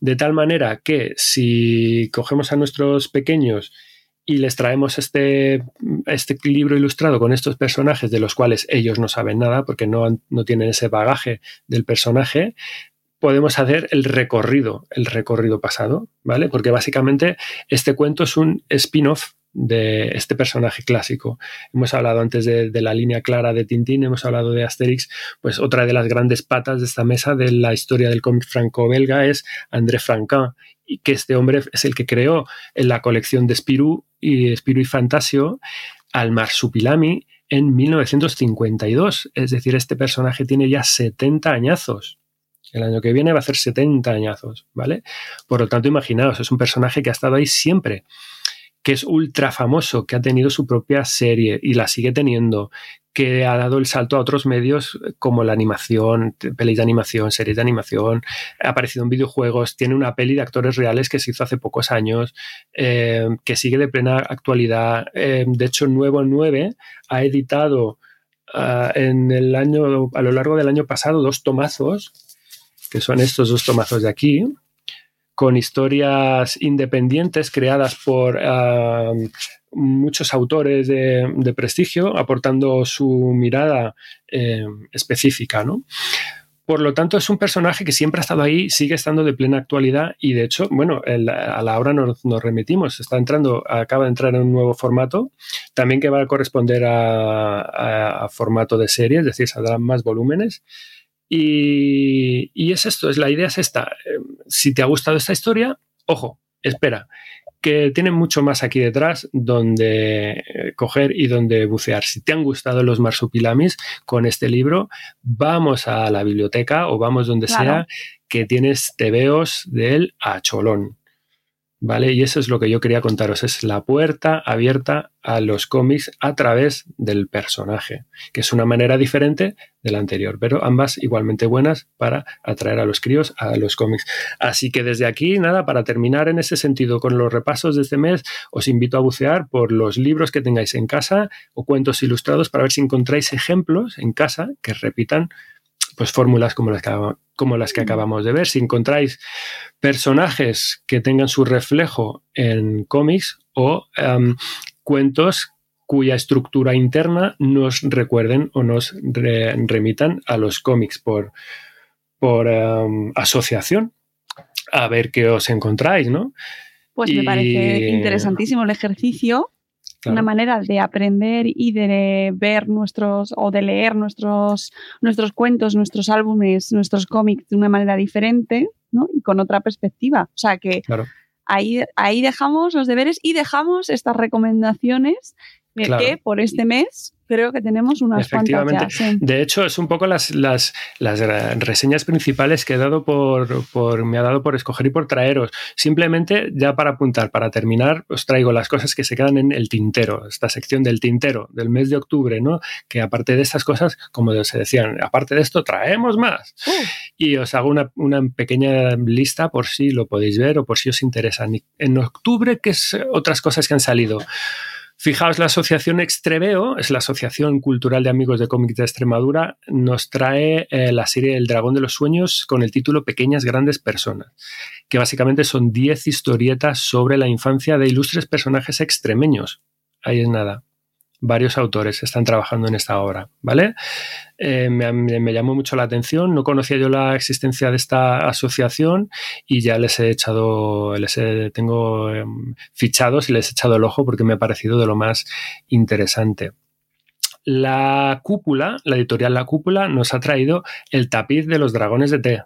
De tal manera que si cogemos a nuestros pequeños y les traemos este, este libro ilustrado con estos personajes de los cuales ellos no saben nada porque no, no tienen ese bagaje del personaje, podemos hacer el recorrido, el recorrido pasado, ¿vale? Porque básicamente este cuento es un spin-off de este personaje clásico. Hemos hablado antes de, la línea clara de Tintín, hemos hablado de Asterix, pues otra de las grandes patas de esta mesa de la historia del cómic franco-belga es André Franquin, y que este hombre es el que creó en la colección de Spirou y Spirou y Fantasio al Marsupilami en 1952. Es decir, este personaje tiene ya 70 añazos. El año que viene va a hacer 70 añazos, ¿vale? Por lo tanto, imaginaos, es un personaje que ha estado ahí siempre que es ultra famoso, que ha tenido su propia serie y la sigue teniendo, que ha dado el salto a otros medios como la animación, pelis de animación, series de animación, ha aparecido en videojuegos, tiene una peli de actores reales que se hizo hace pocos años, eh, que sigue de plena actualidad. Eh, de hecho, Nuevo 9 ha editado ah, en el año, a lo largo del año pasado, dos tomazos, que son estos dos tomazos de aquí, con historias independientes creadas por muchos autores de, prestigio, aportando su mirada eh, específica, ¿no? Por lo tanto, es un personaje que siempre ha estado ahí, sigue estando de plena actualidad y de hecho, bueno, a la hora nos, remitimos, está entrando, acaba de entrar en un nuevo formato, también que va a corresponder a, a formato de serie, es decir, saldrán más volúmenes. Y, es esto, es la idea es esta. Eh, si te ha gustado esta historia, ojo, espera, que tiene mucho más aquí detrás donde eh, coger y donde bucear. Si te han gustado los marsupilamis con este libro, vamos a la biblioteca o vamos donde sea que tienes tebeos del acholón. ¿Vale? Y eso es lo que yo quería contaros, es la puerta abierta a los cómics a través del personaje, que es una manera diferente de la anterior, pero ambas igualmente buenas para atraer a los críos a los cómics. Así que desde aquí, nada, para terminar en ese sentido con los repasos de este mes, os invito a bucear por los libros que tengáis en casa o cuentos ilustrados para ver si encontráis ejemplos en casa que repitan pues fórmulas como las, que, como las que acabamos de ver. Si encontráis personajes que tengan su reflejo en cómics o em, cuentos cuya estructura interna nos recuerden o nos remitan a los cómics por, por em, asociación. A ver qué os encontráis, ¿no? Pues me parece interesantísimo el ejercicio una manera de aprender y de ver nuestros o de leer nuestros, nuestros cuentos, nuestros álbumes, nuestros cómics de una manera diferente ¿no? y con otra perspectiva. O sea que ahí, ahí dejamos los deberes y dejamos estas recomendaciones que por este mes creo que tenemos unas Efectivamente. De hecho, es un poco las, las, las, reseñas principales que he dado por, por, me ha dado por escoger y por traeros. Simplemente, ya para apuntar, para terminar, os traigo las cosas que se quedan en el tintero, esta sección del tintero del mes de octubre, ¿no? Que aparte de estas cosas, como se decían, aparte de esto, traemos más. Uh. Y os hago una, una, pequeña lista por si lo podéis ver o por si os interesa. En octubre, ¿qué es otras cosas que han salido? Fijaos, la Asociación Extreveo, es la Asociación Cultural de Amigos de Cómics de Extremadura, nos trae eh, la serie El Dragón de los Sueños con el título Pequeñas Grandes Personas, que básicamente son 10 historietas sobre la infancia de ilustres personajes extremeños. Ahí es nada varios autores están trabajando en esta obra, ¿vale? Eh, me, llamó mucho la atención, no conocía yo la existencia de esta asociación y ya les he echado, les tengo em, fichados y les he echado el ojo porque me ha parecido de lo más interesante. La cúpula, la editorial La Cúpula, nos ha traído El tapiz de los dragones de té,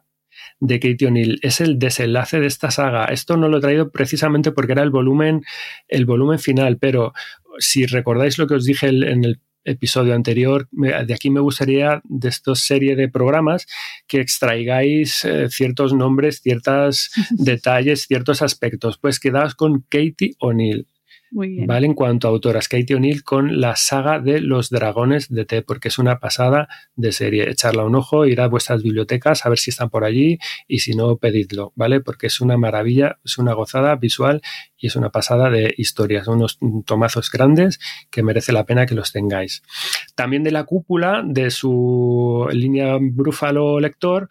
de Katie O'Neill. Es el desenlace de esta saga. Esto no lo he traído precisamente porque era el volumen, el volumen final, pero si recordáis lo que os dije en el episodio anterior, de aquí me gustaría de esta serie de programas que extraigáis eh, ciertos nombres, ciertos detalles, ciertos aspectos. Pues quedaos con Katie O'Neill. ¿Vale? En cuanto a autoras, Katie O'Neill con la saga de los dragones de té, porque es una pasada de serie. Echarla un ojo, ir a vuestras bibliotecas a ver si están por allí y si no, pedidlo, ¿vale? Porque es una maravilla, es una gozada visual y es una pasada de historias. Unos tomazos grandes que merece la pena que los tengáis. También de la cúpula de su línea Brúfalo Lector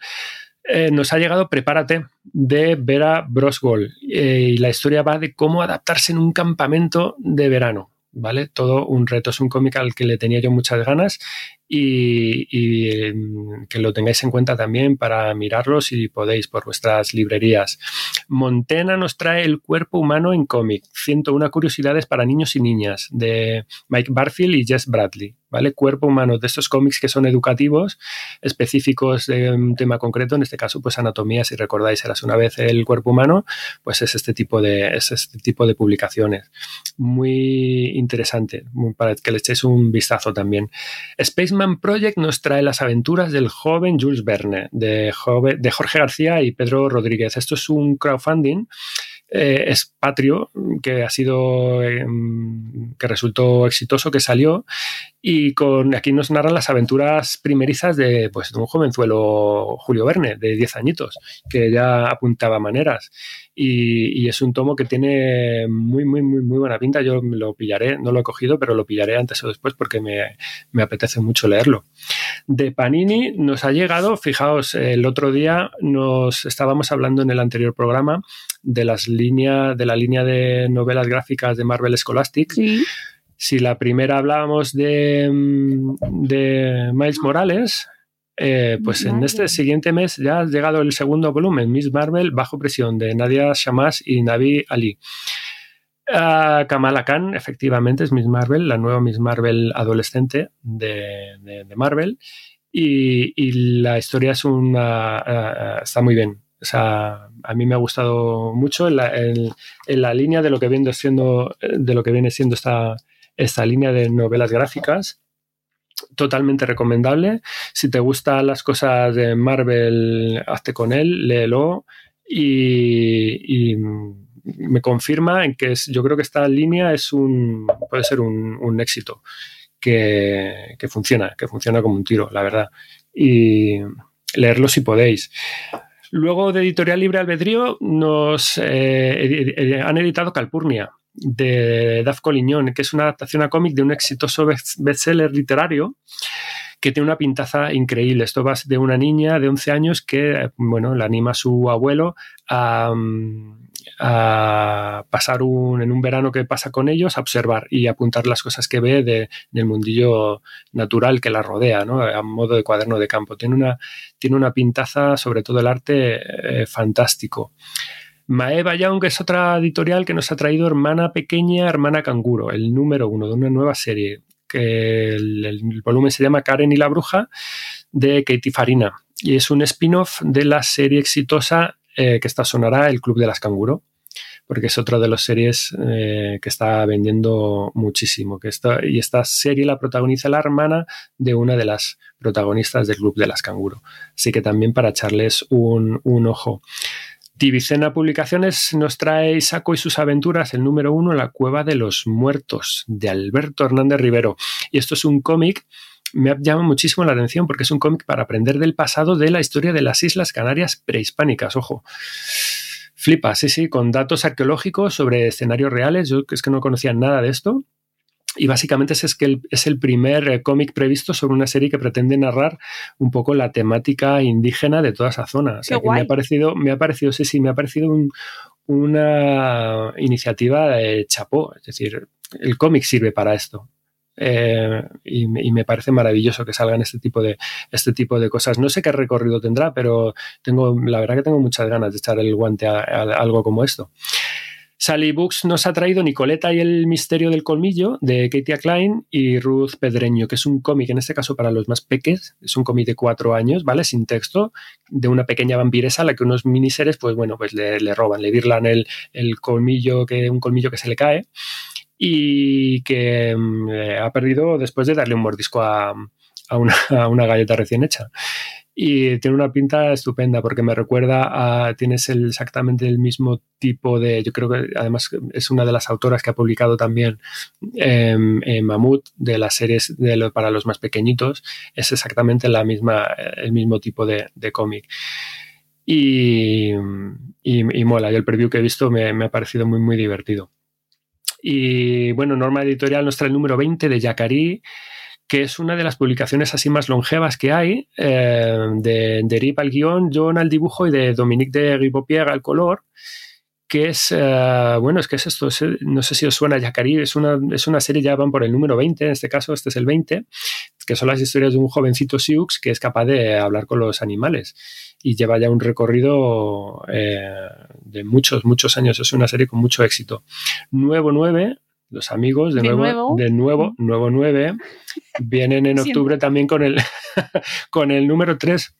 eh, nos ha llegado Prepárate de Vera Brosgol eh, y la historia va de cómo adaptarse en un campamento de verano. ¿Vale? Todo un reto, es un cómic al que le tenía yo muchas ganas y, mm, que lo tengáis en cuenta también para mirarlo si podéis por vuestras librerías. Montena nos trae El cuerpo humano en cómic, 101 curiosidades para niños y niñas, de Mike Barfield y Jess Bradley. ¿vale? Cuerpo humano, de estos cómics que son educativos, específicos de un tema concreto, en este caso, pues anatomía, si recordáis, eras una vez el cuerpo humano, pues es este tipo de, es este tipo de publicaciones. Muy interesante, para que le echéis un vistazo también. Project nos trae las aventuras del joven Jules Verne, de, de Jorge García y Pedro Rodríguez. Esto es un crowdfunding eh, es Patrio, que ha sido, em, que resultó exitoso, que salió, y con aquí nos narran las aventuras primerizas de, pues, de un jovenzuelo Julio Verne, de 10 añitos, que ya apuntaba maneras. Y, es un tomo que tiene muy, muy, muy, muy buena pinta. Yo lo pillaré, no lo he cogido, pero lo pillaré antes o después porque me, me apetece mucho leerlo. De Panini nos ha llegado, fijaos, el otro día nos estábamos hablando en el anterior programa de las líneas, de la línea de novelas gráficas de Marvel Scholastic. Si la primera hablábamos de, de Miles Morales, eh, pues en este siguiente mes ya ha llegado el segundo volumen, Miss Marvel bajo presión, de Nadia Shamas y Navi Ali. Uh, Kamala Khan, efectivamente, es Miss Marvel, la nueva Miss Marvel adolescente de, Marvel. Y, la historia es una, ah, está muy bien. O sea, a mí me ha gustado mucho en la, línea de lo que viene siendo, de lo que viene siendo esta, esta línea de novelas gráficas totalmente recomendable. Si te gustan las cosas de Marvel, hazte con él, léelo y, me confirma en que es, yo creo que esta línea es un, puede ser un, éxito que, funciona, que funciona como un tiro, la verdad. Y leerlo si podéis. Luego de Editorial Libre Albedrío nos eh, han editado Calpurnia, de Daf Collignon, que es una adaptación a cómic de un exitoso bestseller literario que tiene una pintaza increíble. Esto va de una niña de 11 años que, bueno, le anima a su abuelo a, pasar un, en un verano que pasa con ellos, a observar y apuntar las cosas que ve de, del mundillo natural que la rodea, a modo de cuaderno de campo. Tiene una, tiene una pintaza, sobre todo el arte, eh, fantástico. Maeva Young es otra editorial que nos ha traído Hermana Pequeña, Hermana Canguro, el número uno de una nueva serie. Que el, volumen se llama Karen y la Bruja de Katie Farina y es un spin-off de la serie exitosa eh, que esta sonará El Club de las Canguro porque es otra de las series eh, que está vendiendo muchísimo. Que y esta serie la protagoniza la hermana de una de las protagonistas del Club de las Canguro. Así que también para echarles un, un ojo. Divicena Publicaciones nos trae Saco y sus aventuras, el número uno, La Cueva de los Muertos, de Alberto Hernández Rivero. Y esto es un cómic, me llama muchísimo la atención porque es un cómic para aprender del pasado de la historia de las Islas Canarias prehispánicas, ojo. Flipa, sí, sí, con datos arqueológicos sobre escenarios reales. Yo es que no conocía nada de esto. Y básicamente ese es, que es el primer eh, cómic previsto sobre una serie que pretende narrar un poco la temática indígena de toda esa zona. O sea, que me ha parecido, me ha parecido, sí, sí, me ha parecido una iniciativa de chapó. Es decir, el cómic sirve para esto. Eh, y, me parece maravilloso que salgan este tipo de este tipo de cosas. No sé qué recorrido tendrá, pero tengo la verdad que tengo muchas ganas de echar el guante a algo como esto. Sally Books nos ha traído Nicoleta y el misterio del colmillo de Katia Klein y Ruth Pedreño, que es un cómic, en este caso para los más peques, es un cómic de cuatro años, ¿vale? Sin texto, de una pequeña vampiresa a la que unos miniseres, pues bueno, pues le, roban, le virlan el, el, colmillo, que, un colmillo que se le cae y que mm, eh, ha perdido después de darle un mordisco a, a una galleta recién hecha y tiene una pinta estupenda porque me recuerda a, tienes exactamente el mismo tipo de, yo creo que además es una de las autoras que ha publicado también em, en Mamut de las series de para los más pequeñitos, es exactamente la misma, el mismo tipo de, cómic. Y, y, mola, y el preview que he visto me, me ha parecido muy, muy divertido. Y bueno, Norma Editorial nos trae el número 20 de Yacari que es una de las publicaciones así más longevas que hay, eh, de, de Rip al guion, John al dibujo y de Dominique de Ribopier al color, que es, uh, bueno, es que es esto, es, no sé si os suena Yacari, es una, es una serie, ya van por el número 20, en este caso, este es el 20, que son las historias de un jovencito Sioux que es capaz de hablar con los animales y lleva ya un recorrido eh, de muchos, muchos años. Es una serie con mucho éxito. Nuevo 9, los amigos de, ¿De nuevo, nuevo? de nuevo, nuevo 9, vienen en octubre también con el, con el número 3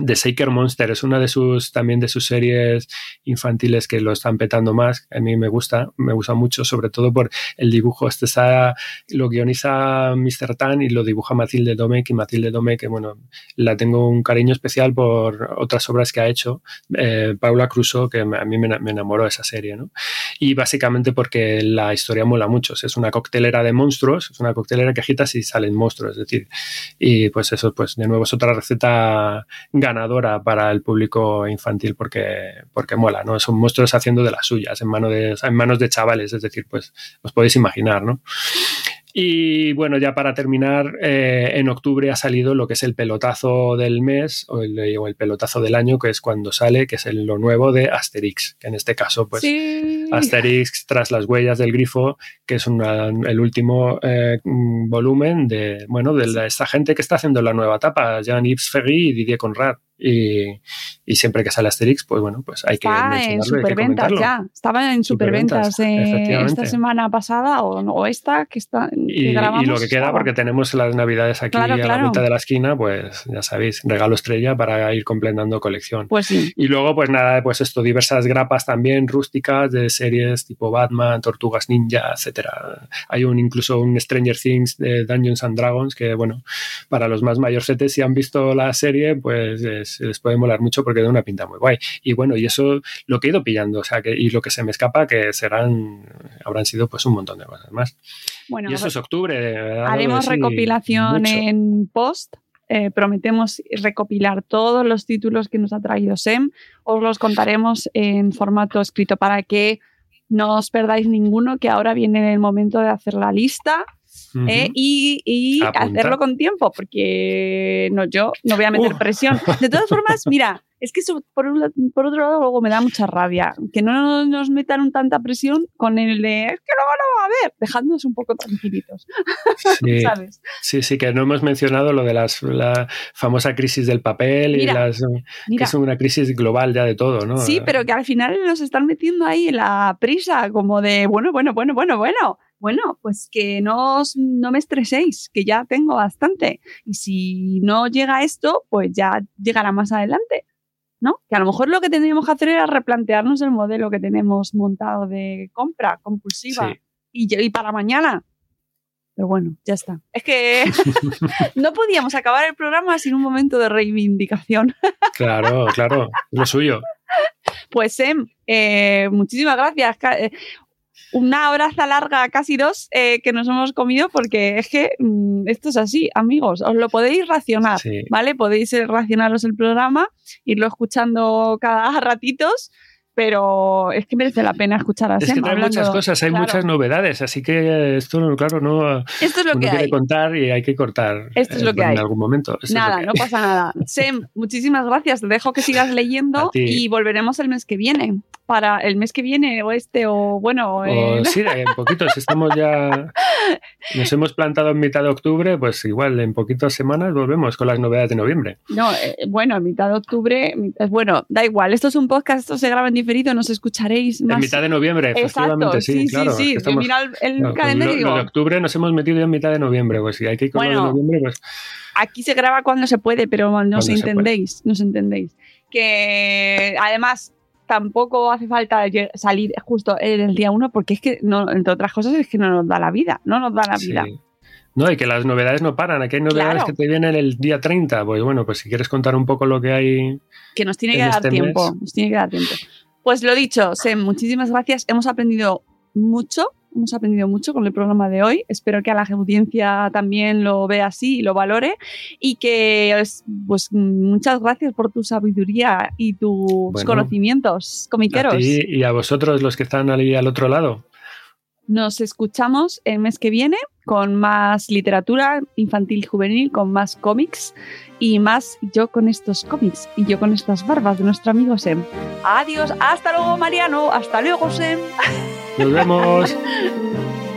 de Shaker Monster. Es una de sus también de sus series infantiles que lo están petando más. A mí me gusta, me gusta mucho, sobre todo por el dibujo. Este está, lo guioniza Mr. Tan y lo dibuja Matilde Domecq. Y Matilde Domecq, que bueno, la tengo un cariño especial por otras obras que ha hecho. Eh, Paula Crusoe, que a mí me, me enamoró esa serie, ¿no? Y básicamente porque la historia mola mucho. Es una coctelera de monstruos, es una coctelera que agitas y salen monstruos, es decir. Y pues eso, pues de nuevo es otra receta ganadora para el público infantil porque, porque mola, ¿no? Son monstruos haciendo de las suyas en, mano de, en manos de chavales, es decir, pues os podéis imaginar, ¿no? Y bueno, ya para terminar, eh, en octubre ha salido lo que es el pelotazo del mes o el, o el, pelotazo del año, que es cuando sale, que es el, lo nuevo de Asterix, que en este caso, pues sí. Asterix tras las huellas del grifo, que es una, el último eh, volumen de, bueno, de la, esta gente que está haciendo la nueva etapa, Jean-Yves Ferry y Didier Conrad. Y, y, siempre que sale Asterix, pues bueno, pues hay que Está en superventas ya. Estaba en superventas eh, esta semana pasada o, o, esta que está. Que y, grabamos, y, lo que queda, estaba. porque tenemos las navidades aquí claro, a claro. la mitad de la esquina, pues ya sabéis, regalo estrella para ir completando colección. Pues sí. Y luego, pues nada, pues esto, diversas grapas también rústicas de series tipo Batman, Tortugas Ninja, etcétera. Hay un incluso un Stranger Things de Dungeons and Dragons que, bueno, para los más mayorcetes, si han visto la serie, pues es, les puede molar mucho porque da una pinta muy guay. Y bueno, y eso lo que he ido pillando, o sea, que, y lo que se me escapa, que serán, habrán sido pues un montón de cosas más. Bueno, y eso es octubre. Haremos recopilación mucho. en post. Eh, prometemos recopilar todos los títulos que nos ha traído SEM. Os los contaremos en formato escrito para que no os perdáis ninguno, que ahora viene el momento de hacer la lista Ujú. eh, y, y hacerlo con tiempo, porque no, yo no voy a meter Uh. presión. De todas formas, mira, es que eso, por, un por otro lado luego me da mucha rabia que no nos metan tanta presión con el de es que luego no va a ver, dejadnos un poco tranquilitos, Sí, ¿sabes? sí, sí, que no hemos mencionado lo de las, la famosa crisis del papel Mira, y las, mira. que es una crisis global ya de todo, ¿no? Sí, pero que al final nos están metiendo ahí en la prisa, como de, bueno, bueno, bueno, bueno, bueno. Bueno, pues que no, os- no me estreséis, que ya tengo bastante. Y si no llega esto, pues ya llegará más adelante. ¿No? Que a lo mejor lo que tendríamos que hacer era replantearnos el modelo que tenemos montado de compra compulsiva Sí. y, y para mañana. Pero bueno, ya está. Es que no podíamos acabar el programa sin un momento de reivindicación. Claro, claro, lo suyo. Pues Sem, eh, muchísimas gracias. Una horaza larga, casi dos, eh, que nos hemos comido porque es que mm, esto es así, amigos. Os lo podéis racionar, Sí. ¿vale? Podéis eh, racionaros el programa, irlo escuchando cada ratitos, pero es que merece la pena escuchar a Es que trae hablando- muchas cosas, hay claro. muchas novedades, así que esto, claro, no Esto es lo uno que quiere hay. contar y hay que cortar Esto es lo eh, que en hay. algún momento. Esto lo Nada, no hay. pasa nada. Sem, muchísimas gracias. Te dejo que sigas leyendo y volveremos el mes que viene. Para el mes que viene o este o bueno. O eh, sí, en poquitos, estamos ya. Nos hemos plantado en mitad de octubre, pues igual en poquitas semanas volvemos con las novedades de noviembre. No, eh, bueno, a mitad de octubre, mitad- bueno, da igual, esto es un podcast, esto se graba en diferido, nos escucharéis más. En mitad de noviembre, efectivamente, sí, sí, claro. sí, estamos- Yo mira el, el claro, pues calendario lo, y lo digo, de octubre nos hemos metido en mitad de noviembre, pues si hay que ir con lo Bueno. de noviembre, pues aquí se graba cuando se puede, pero Cuando se entendéis, nos entendéis. Que además tampoco hace falta salir justo en el día uno, porque es que, no, entre otras cosas, es que no nos da la vida, no nos da la vida. Sí. No, y que las novedades no paran. Aquí hay novedades Claro. que te vienen el día 30. Pues bueno, pues si quieres contar un poco lo que hay. que nos tiene que dar este tiempo. mes. Nos tiene que dar tiempo. Pues lo dicho, Sem, muchísimas gracias. Hemos aprendido mucho, hemos aprendido mucho con el programa de hoy. Espero que a la audiencia también lo vea así y lo valore. Y que, es- pues, muchas gracias por tu sabiduría y tus Bueno, conocimientos comiqueros. A ti y a vosotros los que están ahí al otro lado. Nos escuchamos el mes que viene con más literatura infantil y juvenil, con más cómics y más yo con estos cómics y yo con estas barbas de nuestro amigo Sem. Adiós, hasta luego Mariano, hasta luego Sem. Nos vemos.